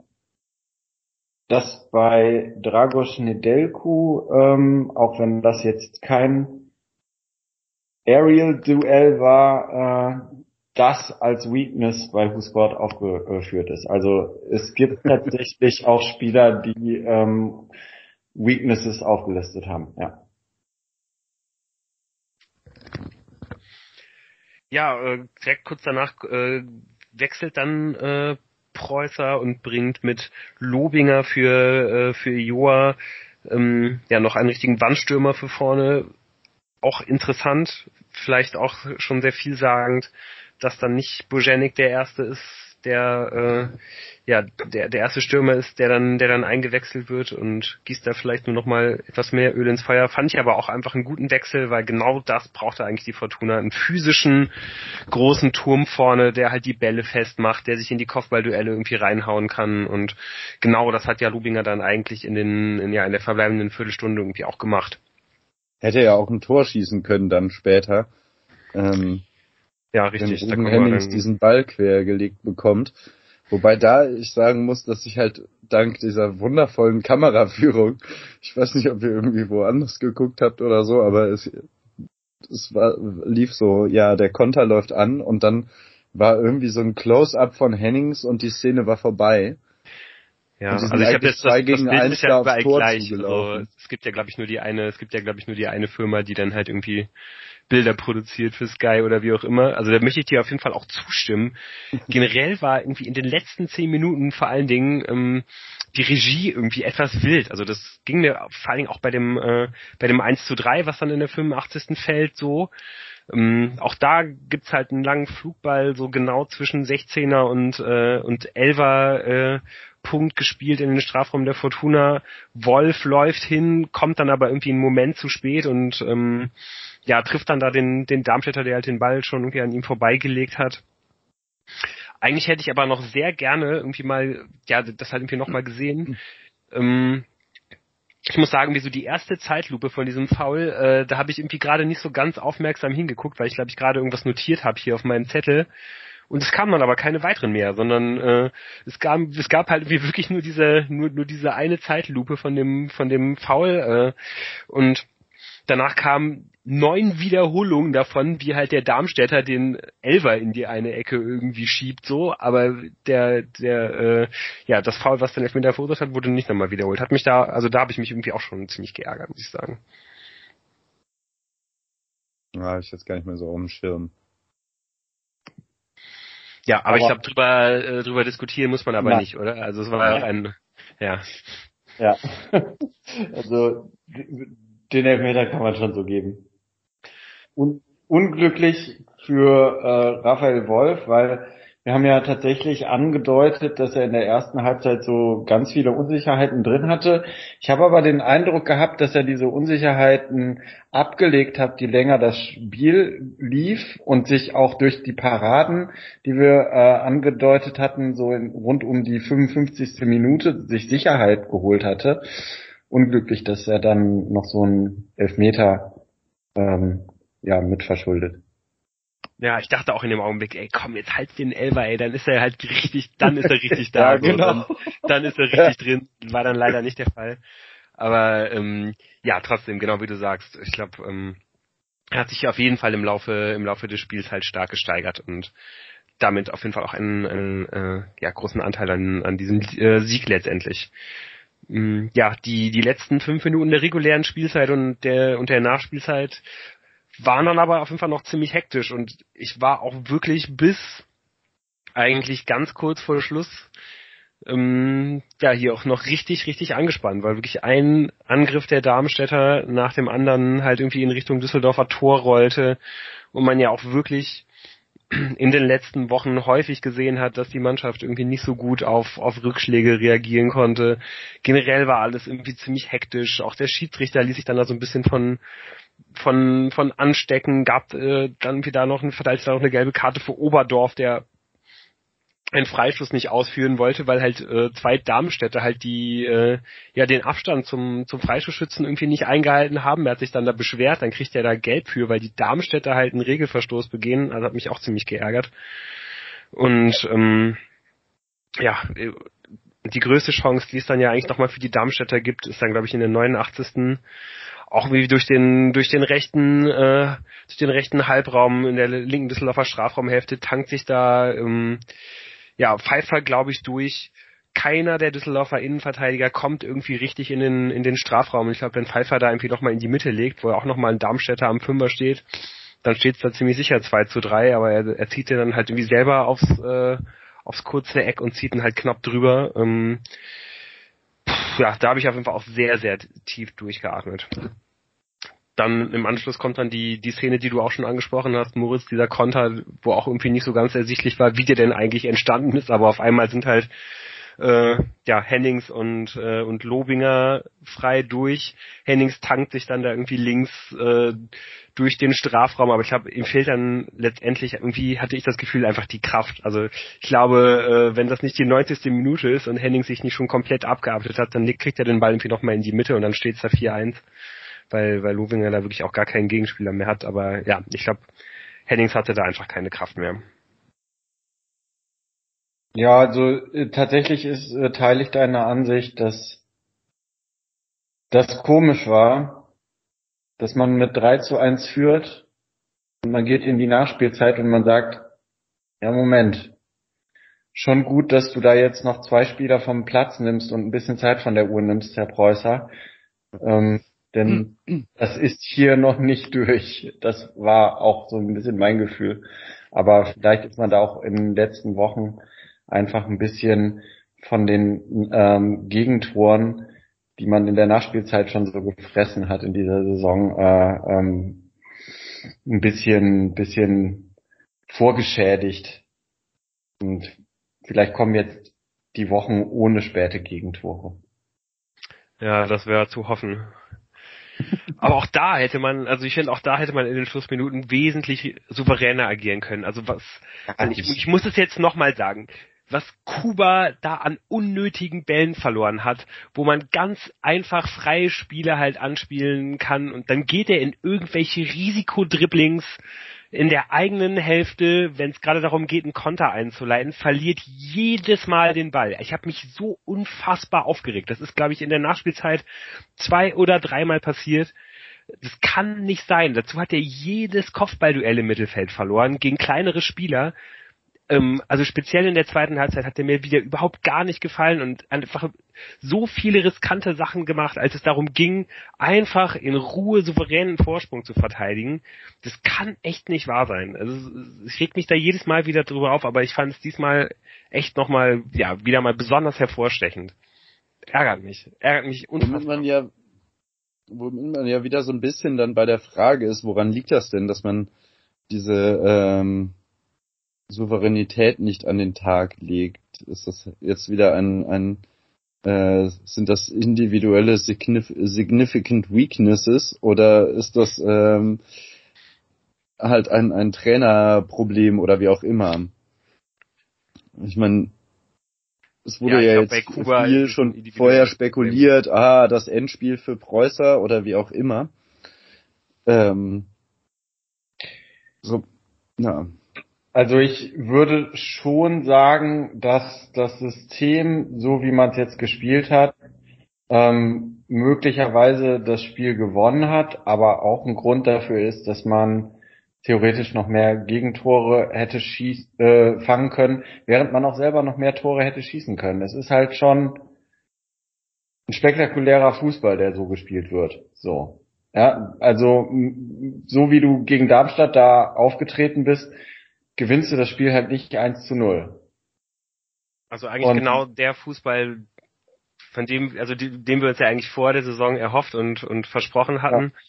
dass bei Dragos Nedelku, ähm, auch wenn das jetzt kein Aerial-Duell war, äh, das als Weakness bei WhoSport aufgeführt ist. Also es gibt tatsächlich auch Spieler, die ähm, Weaknesses aufgelistet haben. Ja. Ja, äh, direkt kurz danach äh, wechselt dann äh, Preußer und bringt mit Lobinger für, äh, für Joa ähm, ja noch einen richtigen Wandstürmer für vorne. Auch interessant, vielleicht auch schon sehr vielsagend, dass dann nicht Bojanik der Erste ist, der äh, ja der der erste Stürmer ist, der dann der dann eingewechselt wird und gießt da vielleicht nur noch mal etwas mehr Öl ins Feuer. Fand ich aber auch einfach einen guten Wechsel, weil genau das brauchte eigentlich die Fortuna, einen physischen großen Turm vorne, der halt die Bälle festmacht, der sich in die Kopfballduelle irgendwie reinhauen kann und genau das hat ja Lubinger dann eigentlich in den in, ja in der verbleibenden Viertelstunde irgendwie auch gemacht. Hätte ja auch ein Tor schießen können dann später. Ähm ja, richtig. Wenn Ruben Hennings diesen Ball quergelegt bekommt. Wobei da ich sagen muss, dass ich halt dank dieser wundervollen Kameraführung, ich weiß nicht, ob ihr irgendwie woanders geguckt habt oder so, aber es, es war, lief so, ja, der Konter läuft an und dann war irgendwie so ein Close-up von Hennings und die Szene war vorbei. Ja, also ich habe jetzt das, gegen das Bild ist ja überall gleich. Also, es gibt ja glaube ich nur die eine, es gibt ja glaube ich nur die eine Firma, die dann halt irgendwie Bilder produziert für Sky oder wie auch immer. Also da möchte ich dir auf jeden Fall auch zustimmen. Generell war irgendwie in den letzten zehn Minuten vor allen Dingen ähm, die Regie irgendwie etwas wild. Also das ging mir vor allen Dingen auch bei dem äh, bei dem 1 zu 3, was dann in der 85. fällt, so. Ähm, auch da gibt's halt einen langen Flugball so genau zwischen 16er und äh, und 11er äh, Punkt gespielt in den Strafraum der Fortuna. Wolf läuft hin, kommt dann aber irgendwie einen Moment zu spät und ähm, ja, trifft dann da den, den Darmstädter, der halt den Ball schon irgendwie an ihm vorbeigelegt hat. Eigentlich hätte ich aber noch sehr gerne irgendwie mal, ja, das halt irgendwie nochmal gesehen. Ähm, ich muss sagen, wie so die erste Zeitlupe von diesem Foul, äh, da habe ich irgendwie gerade nicht so ganz aufmerksam hingeguckt, weil ich glaube ich gerade irgendwas notiert habe hier auf meinem Zettel. Und es kamen dann aber keine weiteren mehr, sondern äh, es gab es gab halt wie wirklich nur diese nur nur diese eine Zeitlupe von dem von dem Foul äh, und danach kamen neun Wiederholungen davon, wie halt der Darmstädter den Elver in die eine Ecke irgendwie schiebt, so, aber der, der, äh, ja, das Foul, was dann Elfmeter verursacht hat, wurde nicht nochmal wiederholt. Hat mich da, also da habe ich mich irgendwie auch schon ziemlich geärgert, muss ich sagen. Ja, ich jetzt gar nicht mehr so umschirmen. Ja, aber, aber ich glaube, drüber, äh, drüber diskutieren muss man aber nein. nicht, oder? Also es war ein, ja. Ja. also den Elfmeter kann man schon so geben un unglücklich für äh, Raphael Wolf, weil wir haben ja tatsächlich angedeutet, dass er in der ersten Halbzeit so ganz viele Unsicherheiten drin hatte. Ich habe aber den Eindruck gehabt, dass er diese Unsicherheiten abgelegt hat, die länger das Spiel lief und sich auch durch die Paraden, die wir äh, angedeutet hatten, so in, rund um die 55. Minute sich Sicherheit geholt hatte. Unglücklich, dass er dann noch so einen Elfmeter ähm, ja, mitverschuldet. Ja, ich dachte auch in dem Augenblick, ey, komm, jetzt halt den Elfer, ey, dann ist er halt richtig, dann ist er richtig da. ja, genau. Dann, dann, ist er richtig drin. War dann leider nicht der Fall. Aber ähm, ja, trotzdem, genau wie du sagst, ich glaube, ähm, er hat sich auf jeden Fall im Laufe, im Laufe des Spiels halt stark gesteigert und damit auf jeden Fall auch einen, einen äh, ja, großen Anteil an, an diesem äh, Sieg letztendlich. Mm, ja, die, die letzten fünf Minuten der regulären Spielzeit und der, und der Nachspielzeit waren dann aber auf jeden Fall noch ziemlich hektisch und ich war auch wirklich bis eigentlich ganz kurz vor Schluss ähm, ja hier auch noch richtig, richtig angespannt, weil wirklich ein Angriff der Darmstädter nach dem anderen halt irgendwie in Richtung Düsseldorfer Tor rollte und man ja auch wirklich in den letzten Wochen häufig gesehen hat, dass die Mannschaft irgendwie nicht so gut auf, auf Rückschläge reagieren konnte. Generell war alles irgendwie ziemlich hektisch. Auch der Schiedsrichter ließ sich dann da so ein bisschen von, von, von Anstecken, gab äh, dann wieder noch, ein, verteilt noch eine gelbe Karte für Oberdorf, der einen Freischuss nicht ausführen wollte, weil halt äh, zwei Darmstädte halt die äh, ja den Abstand zum zum Freischussschützen irgendwie nicht eingehalten haben. Er hat sich dann da beschwert, dann kriegt er da Geld für, weil die Darmstädter halt einen Regelverstoß begehen. Also hat mich auch ziemlich geärgert. Und ähm, ja, äh, die größte Chance, die es dann ja eigentlich nochmal für die Darmstädter gibt, ist dann glaube ich in der 89 auch wie durch den durch den rechten äh, durch den rechten Halbraum in der linken Düsseldorfer Strafraumhälfte tankt sich da ähm, ja Pfeiffer glaube ich durch. Keiner der Düsseldorfer Innenverteidiger kommt irgendwie richtig in den in den Strafraum. Ich glaube wenn Pfeiffer da irgendwie noch mal in die Mitte legt wo er auch noch mal ein Darmstädter am Fünfer steht dann steht es da ziemlich sicher 2 zu 3 aber er, er zieht den dann halt irgendwie selber aufs äh, aufs kurze Eck und zieht ihn halt knapp drüber. Ähm, ja, da habe ich auf jeden Fall auch sehr, sehr tief durchgeatmet dann im Anschluss kommt dann die, die Szene, die du auch schon angesprochen hast, Moritz, dieser Konter, wo auch irgendwie nicht so ganz ersichtlich war, wie der denn eigentlich entstanden ist, aber auf einmal sind halt äh, ja, Hennings und, äh, und Lobinger frei durch. Hennings tankt sich dann da irgendwie links äh, durch den Strafraum, aber ich glaube, ihm fehlt dann letztendlich irgendwie, hatte ich das Gefühl, einfach die Kraft. Also ich glaube, äh, wenn das nicht die 90. Minute ist und Hennings sich nicht schon komplett abgearbeitet hat, dann kriegt er den Ball irgendwie nochmal in die Mitte und dann steht es da 4-1 weil, weil Lovinger da wirklich auch gar keinen Gegenspieler mehr hat. Aber ja, ich glaube, Hennings hatte da einfach keine Kraft mehr. Ja, also äh, tatsächlich ist, äh, teile ich deine Ansicht, dass das komisch war, dass man mit 3 zu 1 führt und man geht in die Nachspielzeit und man sagt, ja Moment, schon gut, dass du da jetzt noch zwei Spieler vom Platz nimmst und ein bisschen Zeit von der Uhr nimmst, Herr Preußer. Ähm, Denn das ist hier noch nicht durch. Das war auch so ein bisschen mein Gefühl. Aber vielleicht ist man da auch in den letzten Wochen einfach ein bisschen von den ähm, Gegentoren, die man in der Nachspielzeit schon so gefressen hat in dieser Saison, äh, ähm, ein bisschen, bisschen vorgeschädigt. Und vielleicht kommen jetzt die Wochen ohne späte Gegentore. Ja, das wäre zu hoffen. Aber auch da hätte man, also ich finde, auch da hätte man in den Schlussminuten wesentlich souveräner agieren können. Also was, also ich, ich muss es jetzt nochmal sagen, was Kuba da an unnötigen Bällen verloren hat, wo man ganz einfach freie Spiele halt anspielen kann und dann geht er in irgendwelche Risikodribblings, in der eigenen Hälfte, wenn es gerade darum geht, einen Konter einzuleiten, verliert jedes Mal den Ball. Ich habe mich so unfassbar aufgeregt. Das ist, glaube ich, in der Nachspielzeit zwei oder dreimal passiert. Das kann nicht sein. Dazu hat er jedes Kopfballduell im Mittelfeld verloren gegen kleinere Spieler ähm, also speziell in der zweiten Halbzeit hat er mir wieder überhaupt gar nicht gefallen und einfach so viele riskante Sachen gemacht, als es darum ging, einfach in Ruhe souveränen Vorsprung zu verteidigen. Das kann echt nicht wahr sein. Also es regt mich da jedes Mal wieder drüber auf, aber ich fand es diesmal echt nochmal, ja, wieder mal besonders hervorstechend. Ärgert mich. Ärgert mich unfassbar. Womit man ja, womit man ja wieder so ein bisschen dann bei der Frage ist, woran liegt das denn, dass man diese ähm, Souveränität nicht an den Tag legt. Ist das jetzt wieder ein, ein äh, sind das individuelle Signif Significant Weaknesses oder ist das ähm, halt ein, ein Trainerproblem oder wie auch immer? Ich meine, es wurde ja, ja jetzt viel schon vorher spekuliert, ah, das Endspiel für Preußer oder wie auch immer. Ähm, so, na. Also ich würde schon sagen, dass das System, so wie man es jetzt gespielt hat, ähm, möglicherweise das Spiel gewonnen hat, aber auch ein Grund dafür ist, dass man theoretisch noch mehr Gegentore hätte schieß, äh, fangen können, während man auch selber noch mehr Tore hätte schießen können. Es ist halt schon ein spektakulärer Fußball, der so gespielt wird. So. Ja, also so wie du gegen Darmstadt da aufgetreten bist, gewinnst du das Spiel halt nicht 1 zu 0. Also eigentlich und genau der Fußball, von dem, also dem wir uns ja eigentlich vor der Saison erhofft und, und versprochen hatten. Ja.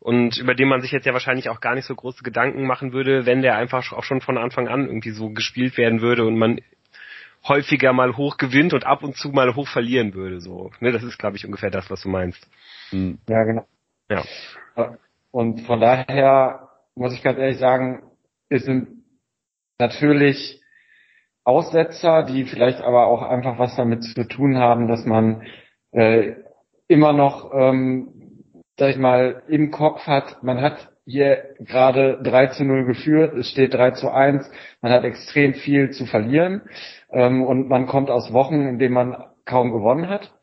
Und über den man sich jetzt ja wahrscheinlich auch gar nicht so große Gedanken machen würde, wenn der einfach auch schon von Anfang an irgendwie so gespielt werden würde und man häufiger mal hoch gewinnt und ab und zu mal hoch verlieren würde. So, ne, das ist, glaube ich, ungefähr das, was du meinst. Hm. Ja, genau. Ja. Und von daher muss ich ganz ehrlich sagen, es sind natürlich Aussetzer, die vielleicht aber auch einfach was damit zu tun haben, dass man äh, immer noch, ähm, sag ich mal, im Kopf hat, man hat hier gerade 3 zu 0 geführt, es steht 3 zu 1, man hat extrem viel zu verlieren ähm, und man kommt aus Wochen, in denen man kaum gewonnen hat,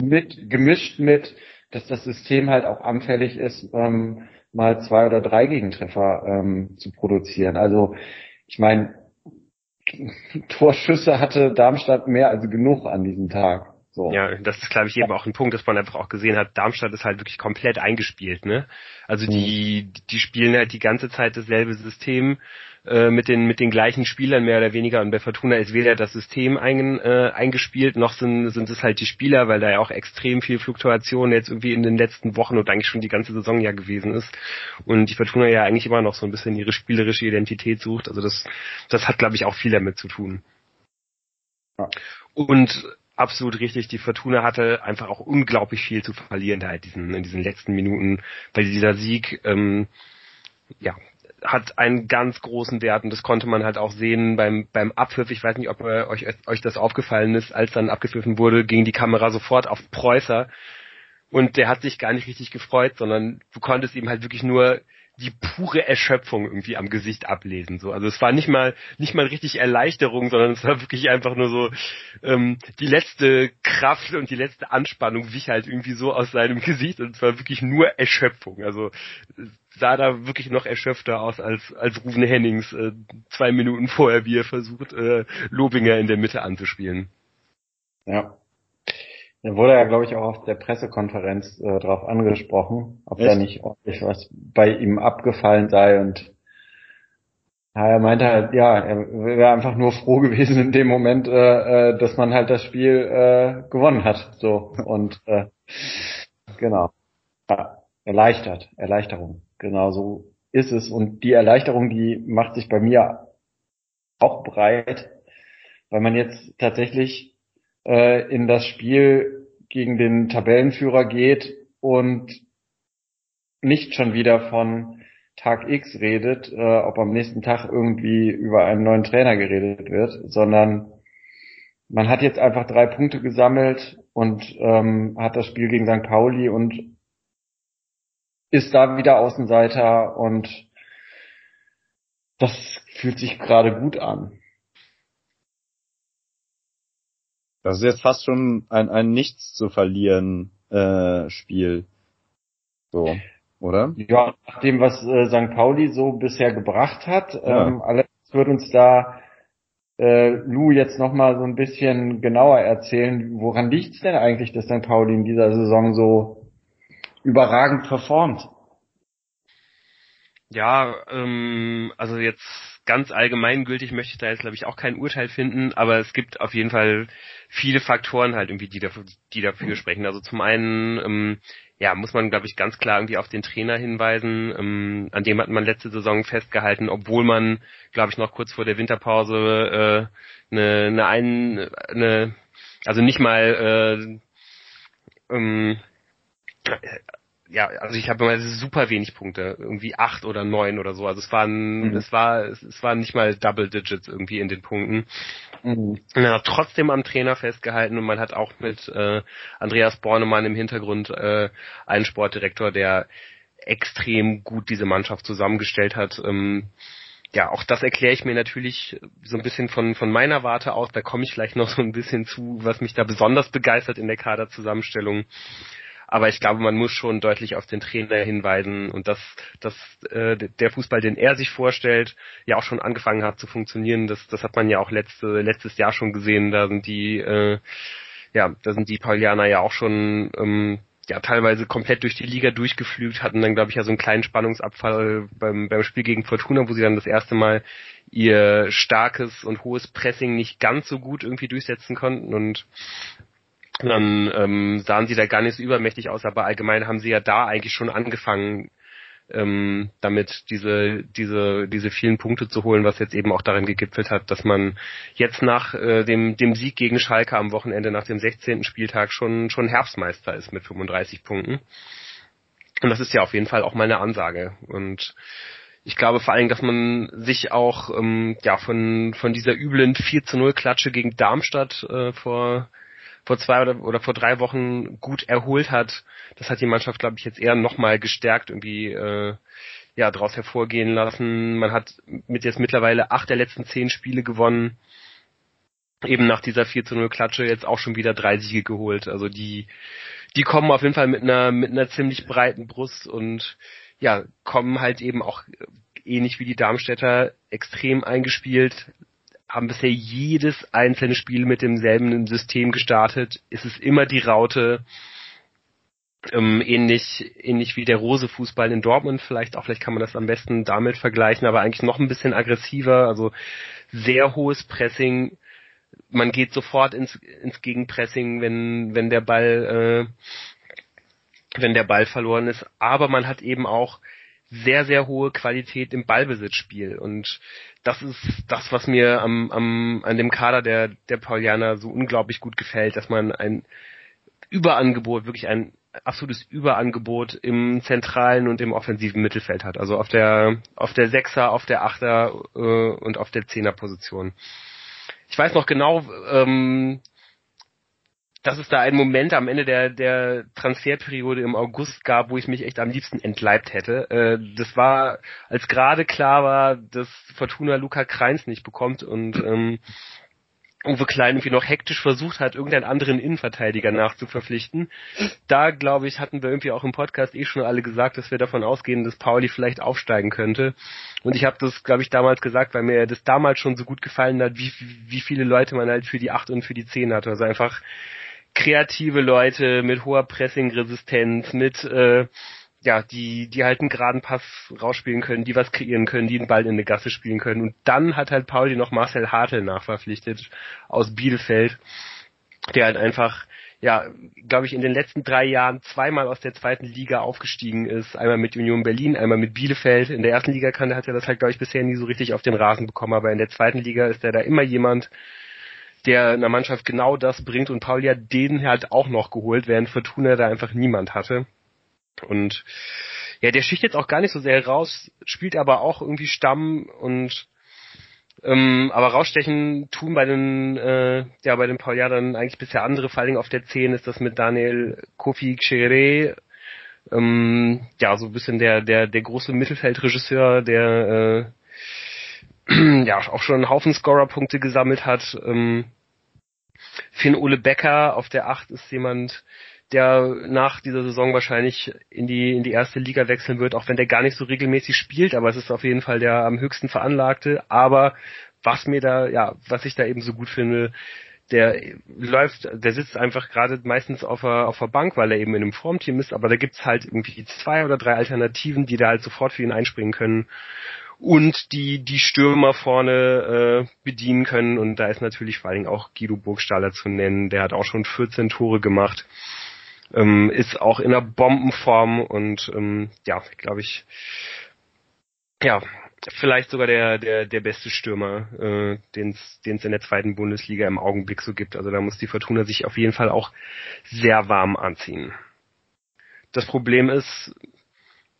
mit gemischt mit, dass das System halt auch anfällig ist, ähm, mal zwei oder drei Gegentreffer ähm, zu produzieren. Also ich meine, Torschüsse hatte Darmstadt mehr als genug an diesem Tag. So. Ja, das ist, glaube ich, eben auch ein Punkt, dass man einfach auch gesehen hat, Darmstadt ist halt wirklich komplett eingespielt, ne? Also die, mhm. die spielen halt die ganze Zeit dasselbe System äh, mit den mit den gleichen Spielern mehr oder weniger und bei Fortuna ist weder das System ein, äh, eingespielt, noch sind, sind es halt die Spieler, weil da ja auch extrem viel Fluktuation jetzt irgendwie in den letzten Wochen und eigentlich schon die ganze Saison ja gewesen ist und die Fortuna ja eigentlich immer noch so ein bisschen ihre spielerische Identität sucht. Also das, das hat, glaube ich, auch viel damit zu tun. Ja. Und absolut richtig. Die Fortuna hatte einfach auch unglaublich viel zu verlieren da in diesen, in diesen letzten Minuten, weil dieser Sieg, ähm, ja, hat einen ganz großen Wert und das konnte man halt auch sehen beim, beim Abpfiff. Ich weiß nicht, ob euch, euch das aufgefallen ist, als dann abgepfiffen wurde, ging die Kamera sofort auf Preußer und der hat sich gar nicht richtig gefreut, sondern du konntest ihm halt wirklich nur die pure Erschöpfung irgendwie am Gesicht ablesen. So, also es war nicht mal nicht mal richtig Erleichterung, sondern es war wirklich einfach nur so ähm, die letzte Kraft und die letzte Anspannung wich halt irgendwie so aus seinem Gesicht und es war wirklich nur Erschöpfung. Also sah da wirklich noch erschöpfter aus als als Ruven Hennings äh, zwei Minuten vorher, wie er versucht äh, Lobinger in der Mitte anzuspielen. Ja. Er wurde ja, glaube ich, auch auf der Pressekonferenz äh, darauf angesprochen, ob Echt? da nicht ordentlich was bei ihm abgefallen sei und ja, er meinte halt, ja, er wäre einfach nur froh gewesen in dem Moment, äh, äh, dass man halt das Spiel äh, gewonnen hat. So und äh, genau. Ja, erleichtert, Erleichterung. Genau so ist es. Und die Erleichterung, die macht sich bei mir auch breit, weil man jetzt tatsächlich äh, in das Spiel gegen den Tabellenführer geht und nicht schon wieder von Tag X redet, äh, ob am nächsten Tag irgendwie über einen neuen Trainer geredet wird, sondern man hat jetzt einfach drei Punkte gesammelt und ähm, hat das Spiel gegen St. Pauli und ist da wieder Außenseiter und das fühlt sich gerade gut an. Das ist jetzt fast schon ein, ein Nichts zu verlieren äh, Spiel. So, oder? Ja, nach dem, was äh, St. Pauli so bisher gebracht hat, ja. ähm, allerdings wird uns da äh, Lou jetzt nochmal so ein bisschen genauer erzählen, woran liegt es denn eigentlich, dass St. Pauli in dieser Saison so überragend performt? Ja, ähm, also jetzt ganz allgemeingültig möchte ich da jetzt glaube ich auch kein Urteil finden, aber es gibt auf jeden Fall viele Faktoren halt irgendwie, die dafür, die dafür sprechen. Also zum einen, ähm, ja, muss man glaube ich ganz klar irgendwie auf den Trainer hinweisen. Ähm, an dem hat man letzte Saison festgehalten, obwohl man, glaube ich, noch kurz vor der Winterpause äh, eine, eine, ein, eine also nicht mal äh, ähm, ja, also ich habe mal super wenig Punkte, irgendwie acht oder neun oder so. Also es waren, mhm. es war, es waren nicht mal Double Digits irgendwie in den Punkten. Mhm. Und er hat trotzdem am Trainer festgehalten und man hat auch mit äh, Andreas Bornemann im Hintergrund äh, einen Sportdirektor, der extrem gut diese Mannschaft zusammengestellt hat. Ähm, ja, auch das erkläre ich mir natürlich so ein bisschen von, von meiner Warte aus. Da komme ich vielleicht noch so ein bisschen zu, was mich da besonders begeistert in der Kaderzusammenstellung. Aber ich glaube, man muss schon deutlich auf den Trainer hinweisen und dass, dass äh, der Fußball, den er sich vorstellt, ja auch schon angefangen hat zu funktionieren. Das, das hat man ja auch letzte, letztes Jahr schon gesehen. Da sind die, äh, ja, da sind die Paulianer ja auch schon ähm, ja teilweise komplett durch die Liga durchgeflügt, hatten dann, glaube ich, ja so einen kleinen Spannungsabfall beim, beim Spiel gegen Fortuna, wo sie dann das erste Mal ihr starkes und hohes Pressing nicht ganz so gut irgendwie durchsetzen konnten und dann ähm, sahen sie da gar nicht so übermächtig aus, aber allgemein haben sie ja da eigentlich schon angefangen, ähm, damit diese, diese, diese vielen Punkte zu holen, was jetzt eben auch darin gegipfelt hat, dass man jetzt nach äh, dem, dem Sieg gegen Schalke am Wochenende nach dem 16. Spieltag schon, schon Herbstmeister ist mit 35 Punkten. Und das ist ja auf jeden Fall auch meine Ansage. Und ich glaube vor allem, dass man sich auch ähm, ja von, von dieser üblen 4 zu 0 Klatsche gegen Darmstadt äh, vor vor zwei oder, oder vor drei Wochen gut erholt hat. Das hat die Mannschaft, glaube ich, jetzt eher nochmal gestärkt irgendwie äh, ja daraus hervorgehen lassen. Man hat mit jetzt mittlerweile acht der letzten zehn Spiele gewonnen. Eben nach dieser 4 zu 0 Klatsche jetzt auch schon wieder drei Siege geholt. Also die, die kommen auf jeden Fall mit einer, mit einer ziemlich breiten Brust und ja, kommen halt eben auch ähnlich wie die Darmstädter extrem eingespielt, haben bisher jedes einzelne Spiel mit demselben System gestartet. Es ist immer die Raute, ähm, ähnlich, ähnlich wie der Rose-Fußball in Dortmund vielleicht auch, vielleicht kann man das am besten damit vergleichen, aber eigentlich noch ein bisschen aggressiver, also sehr hohes Pressing. Man geht sofort ins, ins Gegenpressing, wenn, wenn der Ball, äh, wenn der Ball verloren ist, aber man hat eben auch sehr, sehr hohe Qualität im Ballbesitzspiel. Und das ist das, was mir am, am, an dem Kader der, der Paulianer so unglaublich gut gefällt, dass man ein Überangebot, wirklich ein absolutes Überangebot im zentralen und im offensiven Mittelfeld hat. Also auf der, auf der Sechser, auf der Achter äh, und auf der Zehner Position. Ich weiß noch genau, ähm, dass es da einen Moment am Ende der, der Transferperiode im August gab, wo ich mich echt am liebsten entleibt hätte. Äh, das war, als gerade klar war, dass Fortuna Luca Kreins nicht bekommt und ähm, Uwe Klein irgendwie noch hektisch versucht hat, irgendeinen anderen Innenverteidiger nachzuverpflichten. Da, glaube ich, hatten wir irgendwie auch im Podcast eh schon alle gesagt, dass wir davon ausgehen, dass Pauli vielleicht aufsteigen könnte. Und ich habe das, glaube ich, damals gesagt, weil mir das damals schon so gut gefallen hat, wie, wie viele Leute man halt für die 8 und für die 10 hatte. Also einfach kreative Leute mit hoher Pressing-Resistenz, mit äh, ja, die, die halt einen geraden Pass rausspielen können, die was kreieren können, die den Ball in eine Gasse spielen können. Und dann hat halt Pauli noch Marcel Hartel nachverpflichtet aus Bielefeld, der halt einfach, ja, glaube ich, in den letzten drei Jahren zweimal aus der zweiten Liga aufgestiegen ist. Einmal mit Union Berlin, einmal mit Bielefeld. In der ersten Liga kann, hat er das halt, glaube ich, bisher nie so richtig auf den Rasen bekommen, aber in der zweiten Liga ist er da immer jemand, der einer Mannschaft genau das bringt und Pauli hat den halt auch noch geholt, während Fortuna da einfach niemand hatte. Und ja, der sticht jetzt auch gar nicht so sehr raus, spielt aber auch irgendwie Stamm und ähm, aber rausstechen tun bei den äh, ja bei den Pauliadern eigentlich bisher andere, vor allem auf der 10 ist das mit Daniel Kofi Xere, ähm, ja so ein bisschen der der der große Mittelfeldregisseur, der äh, ja auch schon einen Haufen Scorerpunkte gesammelt hat. Ähm, Finn Ole Becker auf der 8 ist jemand, der nach dieser Saison wahrscheinlich in die, in die erste Liga wechseln wird, auch wenn der gar nicht so regelmäßig spielt, aber es ist auf jeden Fall der am höchsten veranlagte. Aber was mir da, ja, was ich da eben so gut finde, der läuft, der sitzt einfach gerade meistens auf der, auf der Bank, weil er eben in einem Formteam ist, aber da gibt's halt irgendwie zwei oder drei Alternativen, die da halt sofort für ihn einspringen können und die die Stürmer vorne äh, bedienen können und da ist natürlich vor allen Dingen auch Guido Burgstaller zu nennen, der hat auch schon 14 Tore gemacht ähm, ist auch in der Bombenform und ähm, ja, glaube ich, ja, vielleicht sogar der der der beste Stürmer, äh, den es in der zweiten Bundesliga im Augenblick so gibt. Also da muss die Fortuna sich auf jeden Fall auch sehr warm anziehen. Das Problem ist,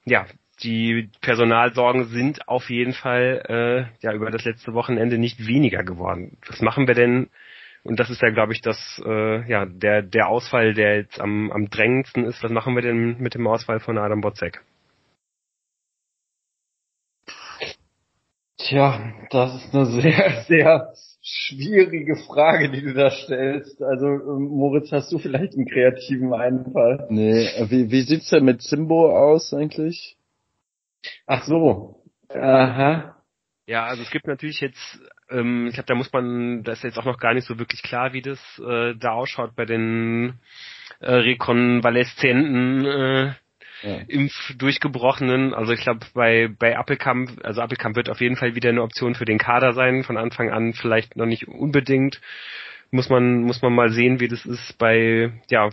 ja, die Personalsorgen sind auf jeden Fall äh, ja über das letzte Wochenende nicht weniger geworden. Was machen wir denn und das ist ja, glaube ich, das, äh, ja, der, der Ausfall, der jetzt am, am drängendsten ist. Was machen wir denn mit dem Ausfall von Adam Botzek? Tja, das ist eine sehr, sehr schwierige Frage, die du da stellst. Also, ähm, Moritz, hast du vielleicht einen kreativen Einfall? Nee, wie, wie sieht's denn mit Simbo aus eigentlich? Ach so. Aha. Ja, also es gibt natürlich jetzt, ähm, ich glaube, da muss man, da ist jetzt auch noch gar nicht so wirklich klar, wie das äh, da ausschaut bei den äh, Rekonvaleszenten äh, ja. Impf durchgebrochenen. Also ich glaube, bei bei Appelkamp, also Appelkamp wird auf jeden Fall wieder eine Option für den Kader sein, von Anfang an vielleicht noch nicht unbedingt. Muss man muss man mal sehen, wie das ist bei ja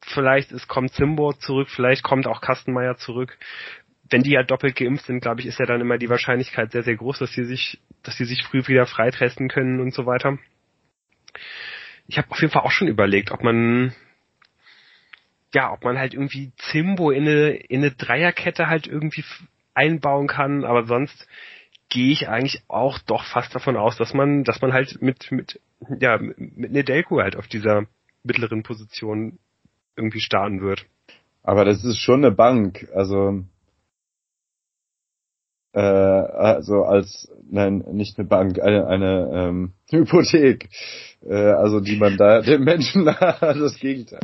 vielleicht ist kommt Zimbo zurück, vielleicht kommt auch Kastenmeier zurück wenn die ja doppelt geimpft sind, glaube ich, ist ja dann immer die Wahrscheinlichkeit sehr, sehr groß, dass sie sich, dass sie sich früh wieder freitesten können und so weiter. Ich habe auf jeden Fall auch schon überlegt, ob man ja, ob man halt irgendwie Zimbo in eine, in eine Dreierkette halt irgendwie einbauen kann, aber sonst gehe ich eigentlich auch doch fast davon aus, dass man, dass man halt mit, mit, ja, mit Nedelko halt auf dieser mittleren Position irgendwie starten wird. Aber das ist schon eine Bank, also äh, also als nein nicht eine Bank eine eine ähm, Hypothek äh, also die man da dem Menschen das Gegenteil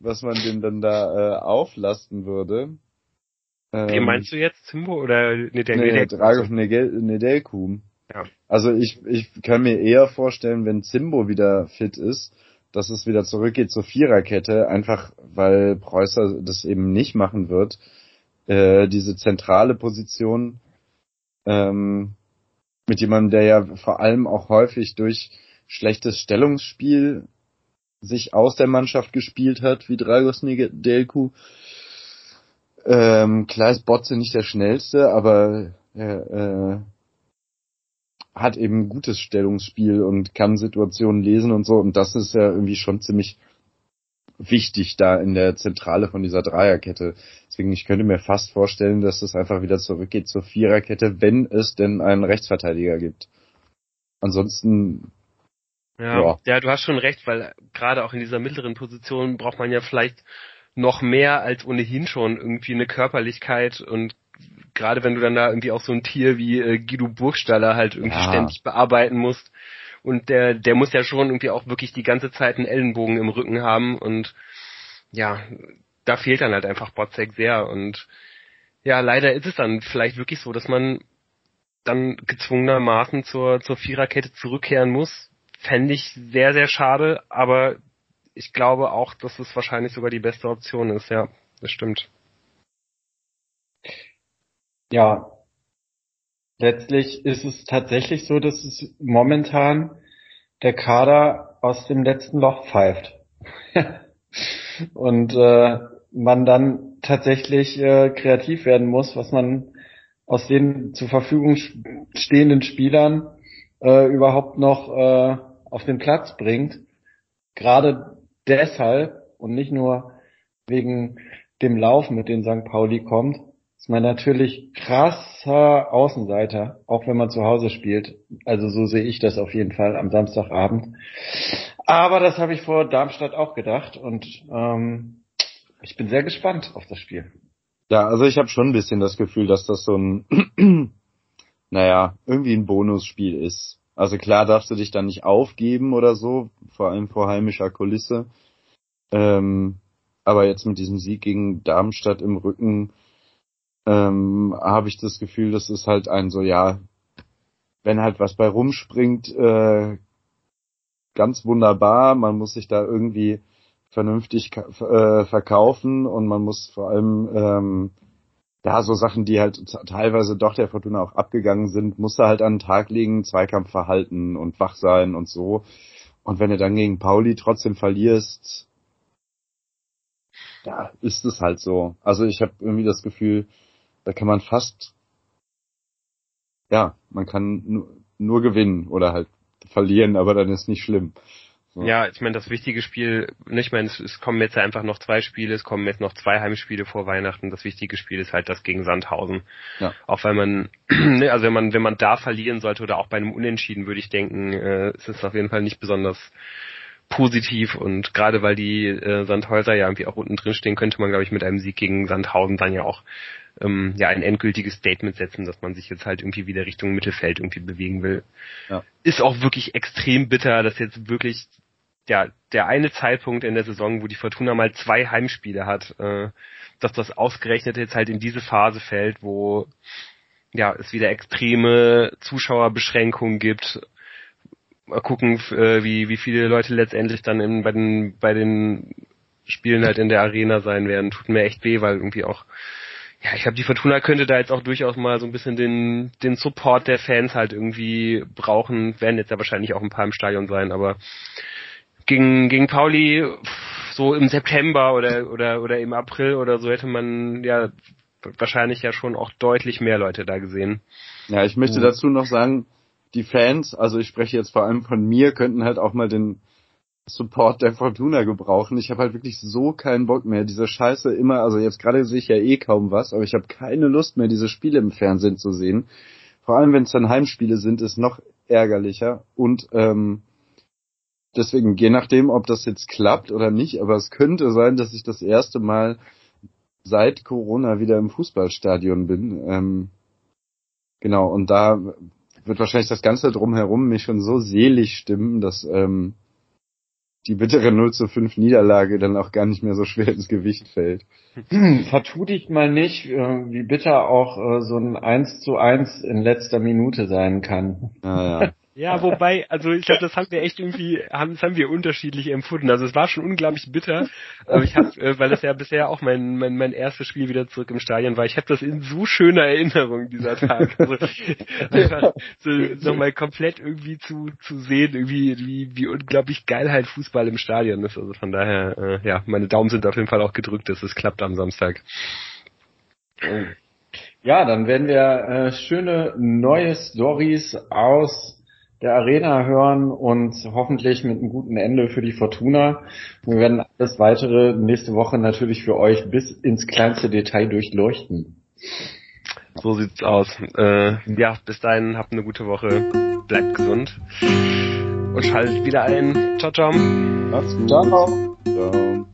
was man dem dann da äh, auflasten würde ähm, Wie meinst du jetzt Zimbo oder Nedelkum? Nedelkum. Ja. Also ich ich kann mir eher vorstellen, wenn Zimbo wieder fit ist, dass es wieder zurückgeht zur Viererkette, einfach weil Preußer das eben nicht machen wird. Äh, diese zentrale Position ähm, mit jemandem, der ja vor allem auch häufig durch schlechtes Stellungsspiel sich aus der Mannschaft gespielt hat, wie Dragos Nedelku. Ähm, klar ist Botze nicht der schnellste, aber er äh, hat eben gutes Stellungsspiel und kann Situationen lesen und so. Und das ist ja irgendwie schon ziemlich wichtig da in der Zentrale von dieser Dreierkette. Deswegen, ich könnte mir fast vorstellen, dass es einfach wieder zurückgeht zur Viererkette, wenn es denn einen Rechtsverteidiger gibt. Ansonsten ja, ja, ja, du hast schon recht, weil gerade auch in dieser mittleren Position braucht man ja vielleicht noch mehr als ohnehin schon irgendwie eine Körperlichkeit und gerade wenn du dann da irgendwie auch so ein Tier wie äh, Guido Burgstaller halt irgendwie ja. ständig bearbeiten musst, und der, der muss ja schon irgendwie auch wirklich die ganze Zeit einen Ellenbogen im Rücken haben und ja, da fehlt dann halt einfach Botzek sehr und ja, leider ist es dann vielleicht wirklich so, dass man dann gezwungenermaßen zur, zur Viererkette zurückkehren muss. Fände ich sehr, sehr schade, aber ich glaube auch, dass es wahrscheinlich sogar die beste Option ist, ja, das stimmt. Ja, letztlich ist es tatsächlich so, dass es momentan der Kader aus dem letzten Loch pfeift. Und äh, man dann tatsächlich äh, kreativ werden muss, was man aus den zur Verfügung stehenden Spielern äh, überhaupt noch äh, auf den Platz bringt. Gerade deshalb und nicht nur wegen dem Lauf, mit dem St. Pauli kommt, ist man natürlich krasser Außenseiter, auch wenn man zu Hause spielt. Also so sehe ich das auf jeden Fall am Samstagabend. Aber das habe ich vor Darmstadt auch gedacht und ähm, ich bin sehr gespannt auf das Spiel. Ja, also ich habe schon ein bisschen das Gefühl, dass das so ein, naja, irgendwie ein Bonusspiel ist. Also klar darfst du dich dann nicht aufgeben oder so, vor allem vor heimischer Kulisse. Ähm, aber jetzt mit diesem Sieg gegen Darmstadt im Rücken ähm, habe ich das Gefühl, das ist halt ein so, ja, wenn halt was bei rumspringt, äh, ganz wunderbar. Man muss sich da irgendwie vernünftig äh, verkaufen und man muss vor allem ähm, ja so Sachen, die halt teilweise doch der Fortuna auch abgegangen sind, muss er halt an den Tag legen, Zweikampfverhalten und wach sein und so. Und wenn du dann gegen Pauli trotzdem verlierst, ja, ist es halt so. Also ich habe irgendwie das Gefühl, da kann man fast, ja, man kann nur, nur gewinnen oder halt verlieren, aber dann ist nicht schlimm. Ja, ich meine, das wichtige Spiel, nicht mehr, es, es kommen jetzt einfach noch zwei Spiele, es kommen jetzt noch zwei Heimspiele vor Weihnachten. Das wichtige Spiel ist halt das gegen Sandhausen. Ja. Auch wenn man, ne, also wenn man, wenn man da verlieren sollte oder auch bei einem Unentschieden, würde ich denken, äh, es ist auf jeden Fall nicht besonders positiv und gerade weil die äh, Sandhäuser ja irgendwie auch unten drin stehen, könnte man, glaube ich, mit einem Sieg gegen Sandhausen dann ja auch ähm, ja ein endgültiges Statement setzen, dass man sich jetzt halt irgendwie wieder Richtung Mittelfeld irgendwie bewegen will. Ja. Ist auch wirklich extrem bitter, dass jetzt wirklich ja der eine Zeitpunkt in der Saison, wo die Fortuna mal zwei Heimspiele hat, äh, dass das ausgerechnet jetzt halt in diese Phase fällt, wo ja es wieder extreme Zuschauerbeschränkungen gibt. Mal gucken, äh, wie wie viele Leute letztendlich dann in, bei den bei den Spielen halt in der Arena sein werden. Tut mir echt weh, weil irgendwie auch ja, ich glaube, die Fortuna könnte da jetzt auch durchaus mal so ein bisschen den, den Support der Fans halt irgendwie brauchen. Werden jetzt ja wahrscheinlich auch ein paar im Stadion sein, aber gegen, gegen Pauli so im September oder, oder, oder im April oder so hätte man ja wahrscheinlich ja schon auch deutlich mehr Leute da gesehen. Ja, ich möchte dazu noch sagen, die Fans, also ich spreche jetzt vor allem von mir, könnten halt auch mal den Support der Fortuna gebrauchen. Ich habe halt wirklich so keinen Bock mehr. Diese Scheiße immer, also jetzt gerade sehe ich ja eh kaum was, aber ich habe keine Lust mehr, diese Spiele im Fernsehen zu sehen. Vor allem, wenn es dann Heimspiele sind, ist noch ärgerlicher. Und ähm, deswegen, je nachdem, ob das jetzt klappt oder nicht, aber es könnte sein, dass ich das erste Mal seit Corona wieder im Fußballstadion bin. Ähm, genau, und da wird wahrscheinlich das Ganze drumherum mich schon so selig stimmen, dass ähm, die bittere 0 zu 5 Niederlage dann auch gar nicht mehr so schwer ins Gewicht fällt. Hm, vertu dich mal nicht, äh, wie bitter auch äh, so ein 1 zu 1 in letzter Minute sein kann. Ah, ja. Ja, wobei, also ich glaube, das haben wir echt irgendwie, haben, das haben wir unterschiedlich empfunden. Also es war schon unglaublich bitter, aber ich habe, äh, weil das ja bisher auch mein, mein mein erstes Spiel wieder zurück im Stadion war, ich habe das in so schöner Erinnerung dieser Tag. Also einfach so nochmal komplett irgendwie zu zu sehen, irgendwie wie wie unglaublich geil halt Fußball im Stadion ist. Also von daher, äh, ja, meine Daumen sind auf jeden Fall auch gedrückt, dass es klappt am Samstag. Ja, dann werden wir äh, schöne neue Stories aus der Arena hören und hoffentlich mit einem guten Ende für die Fortuna. Wir werden alles weitere nächste Woche natürlich für euch bis ins kleinste Detail durchleuchten. So sieht's aus. Äh, ja, bis dahin habt eine gute Woche, bleibt gesund und schaltet wieder ein. Ciao, ciao. Macht's gut. Ciao. ciao.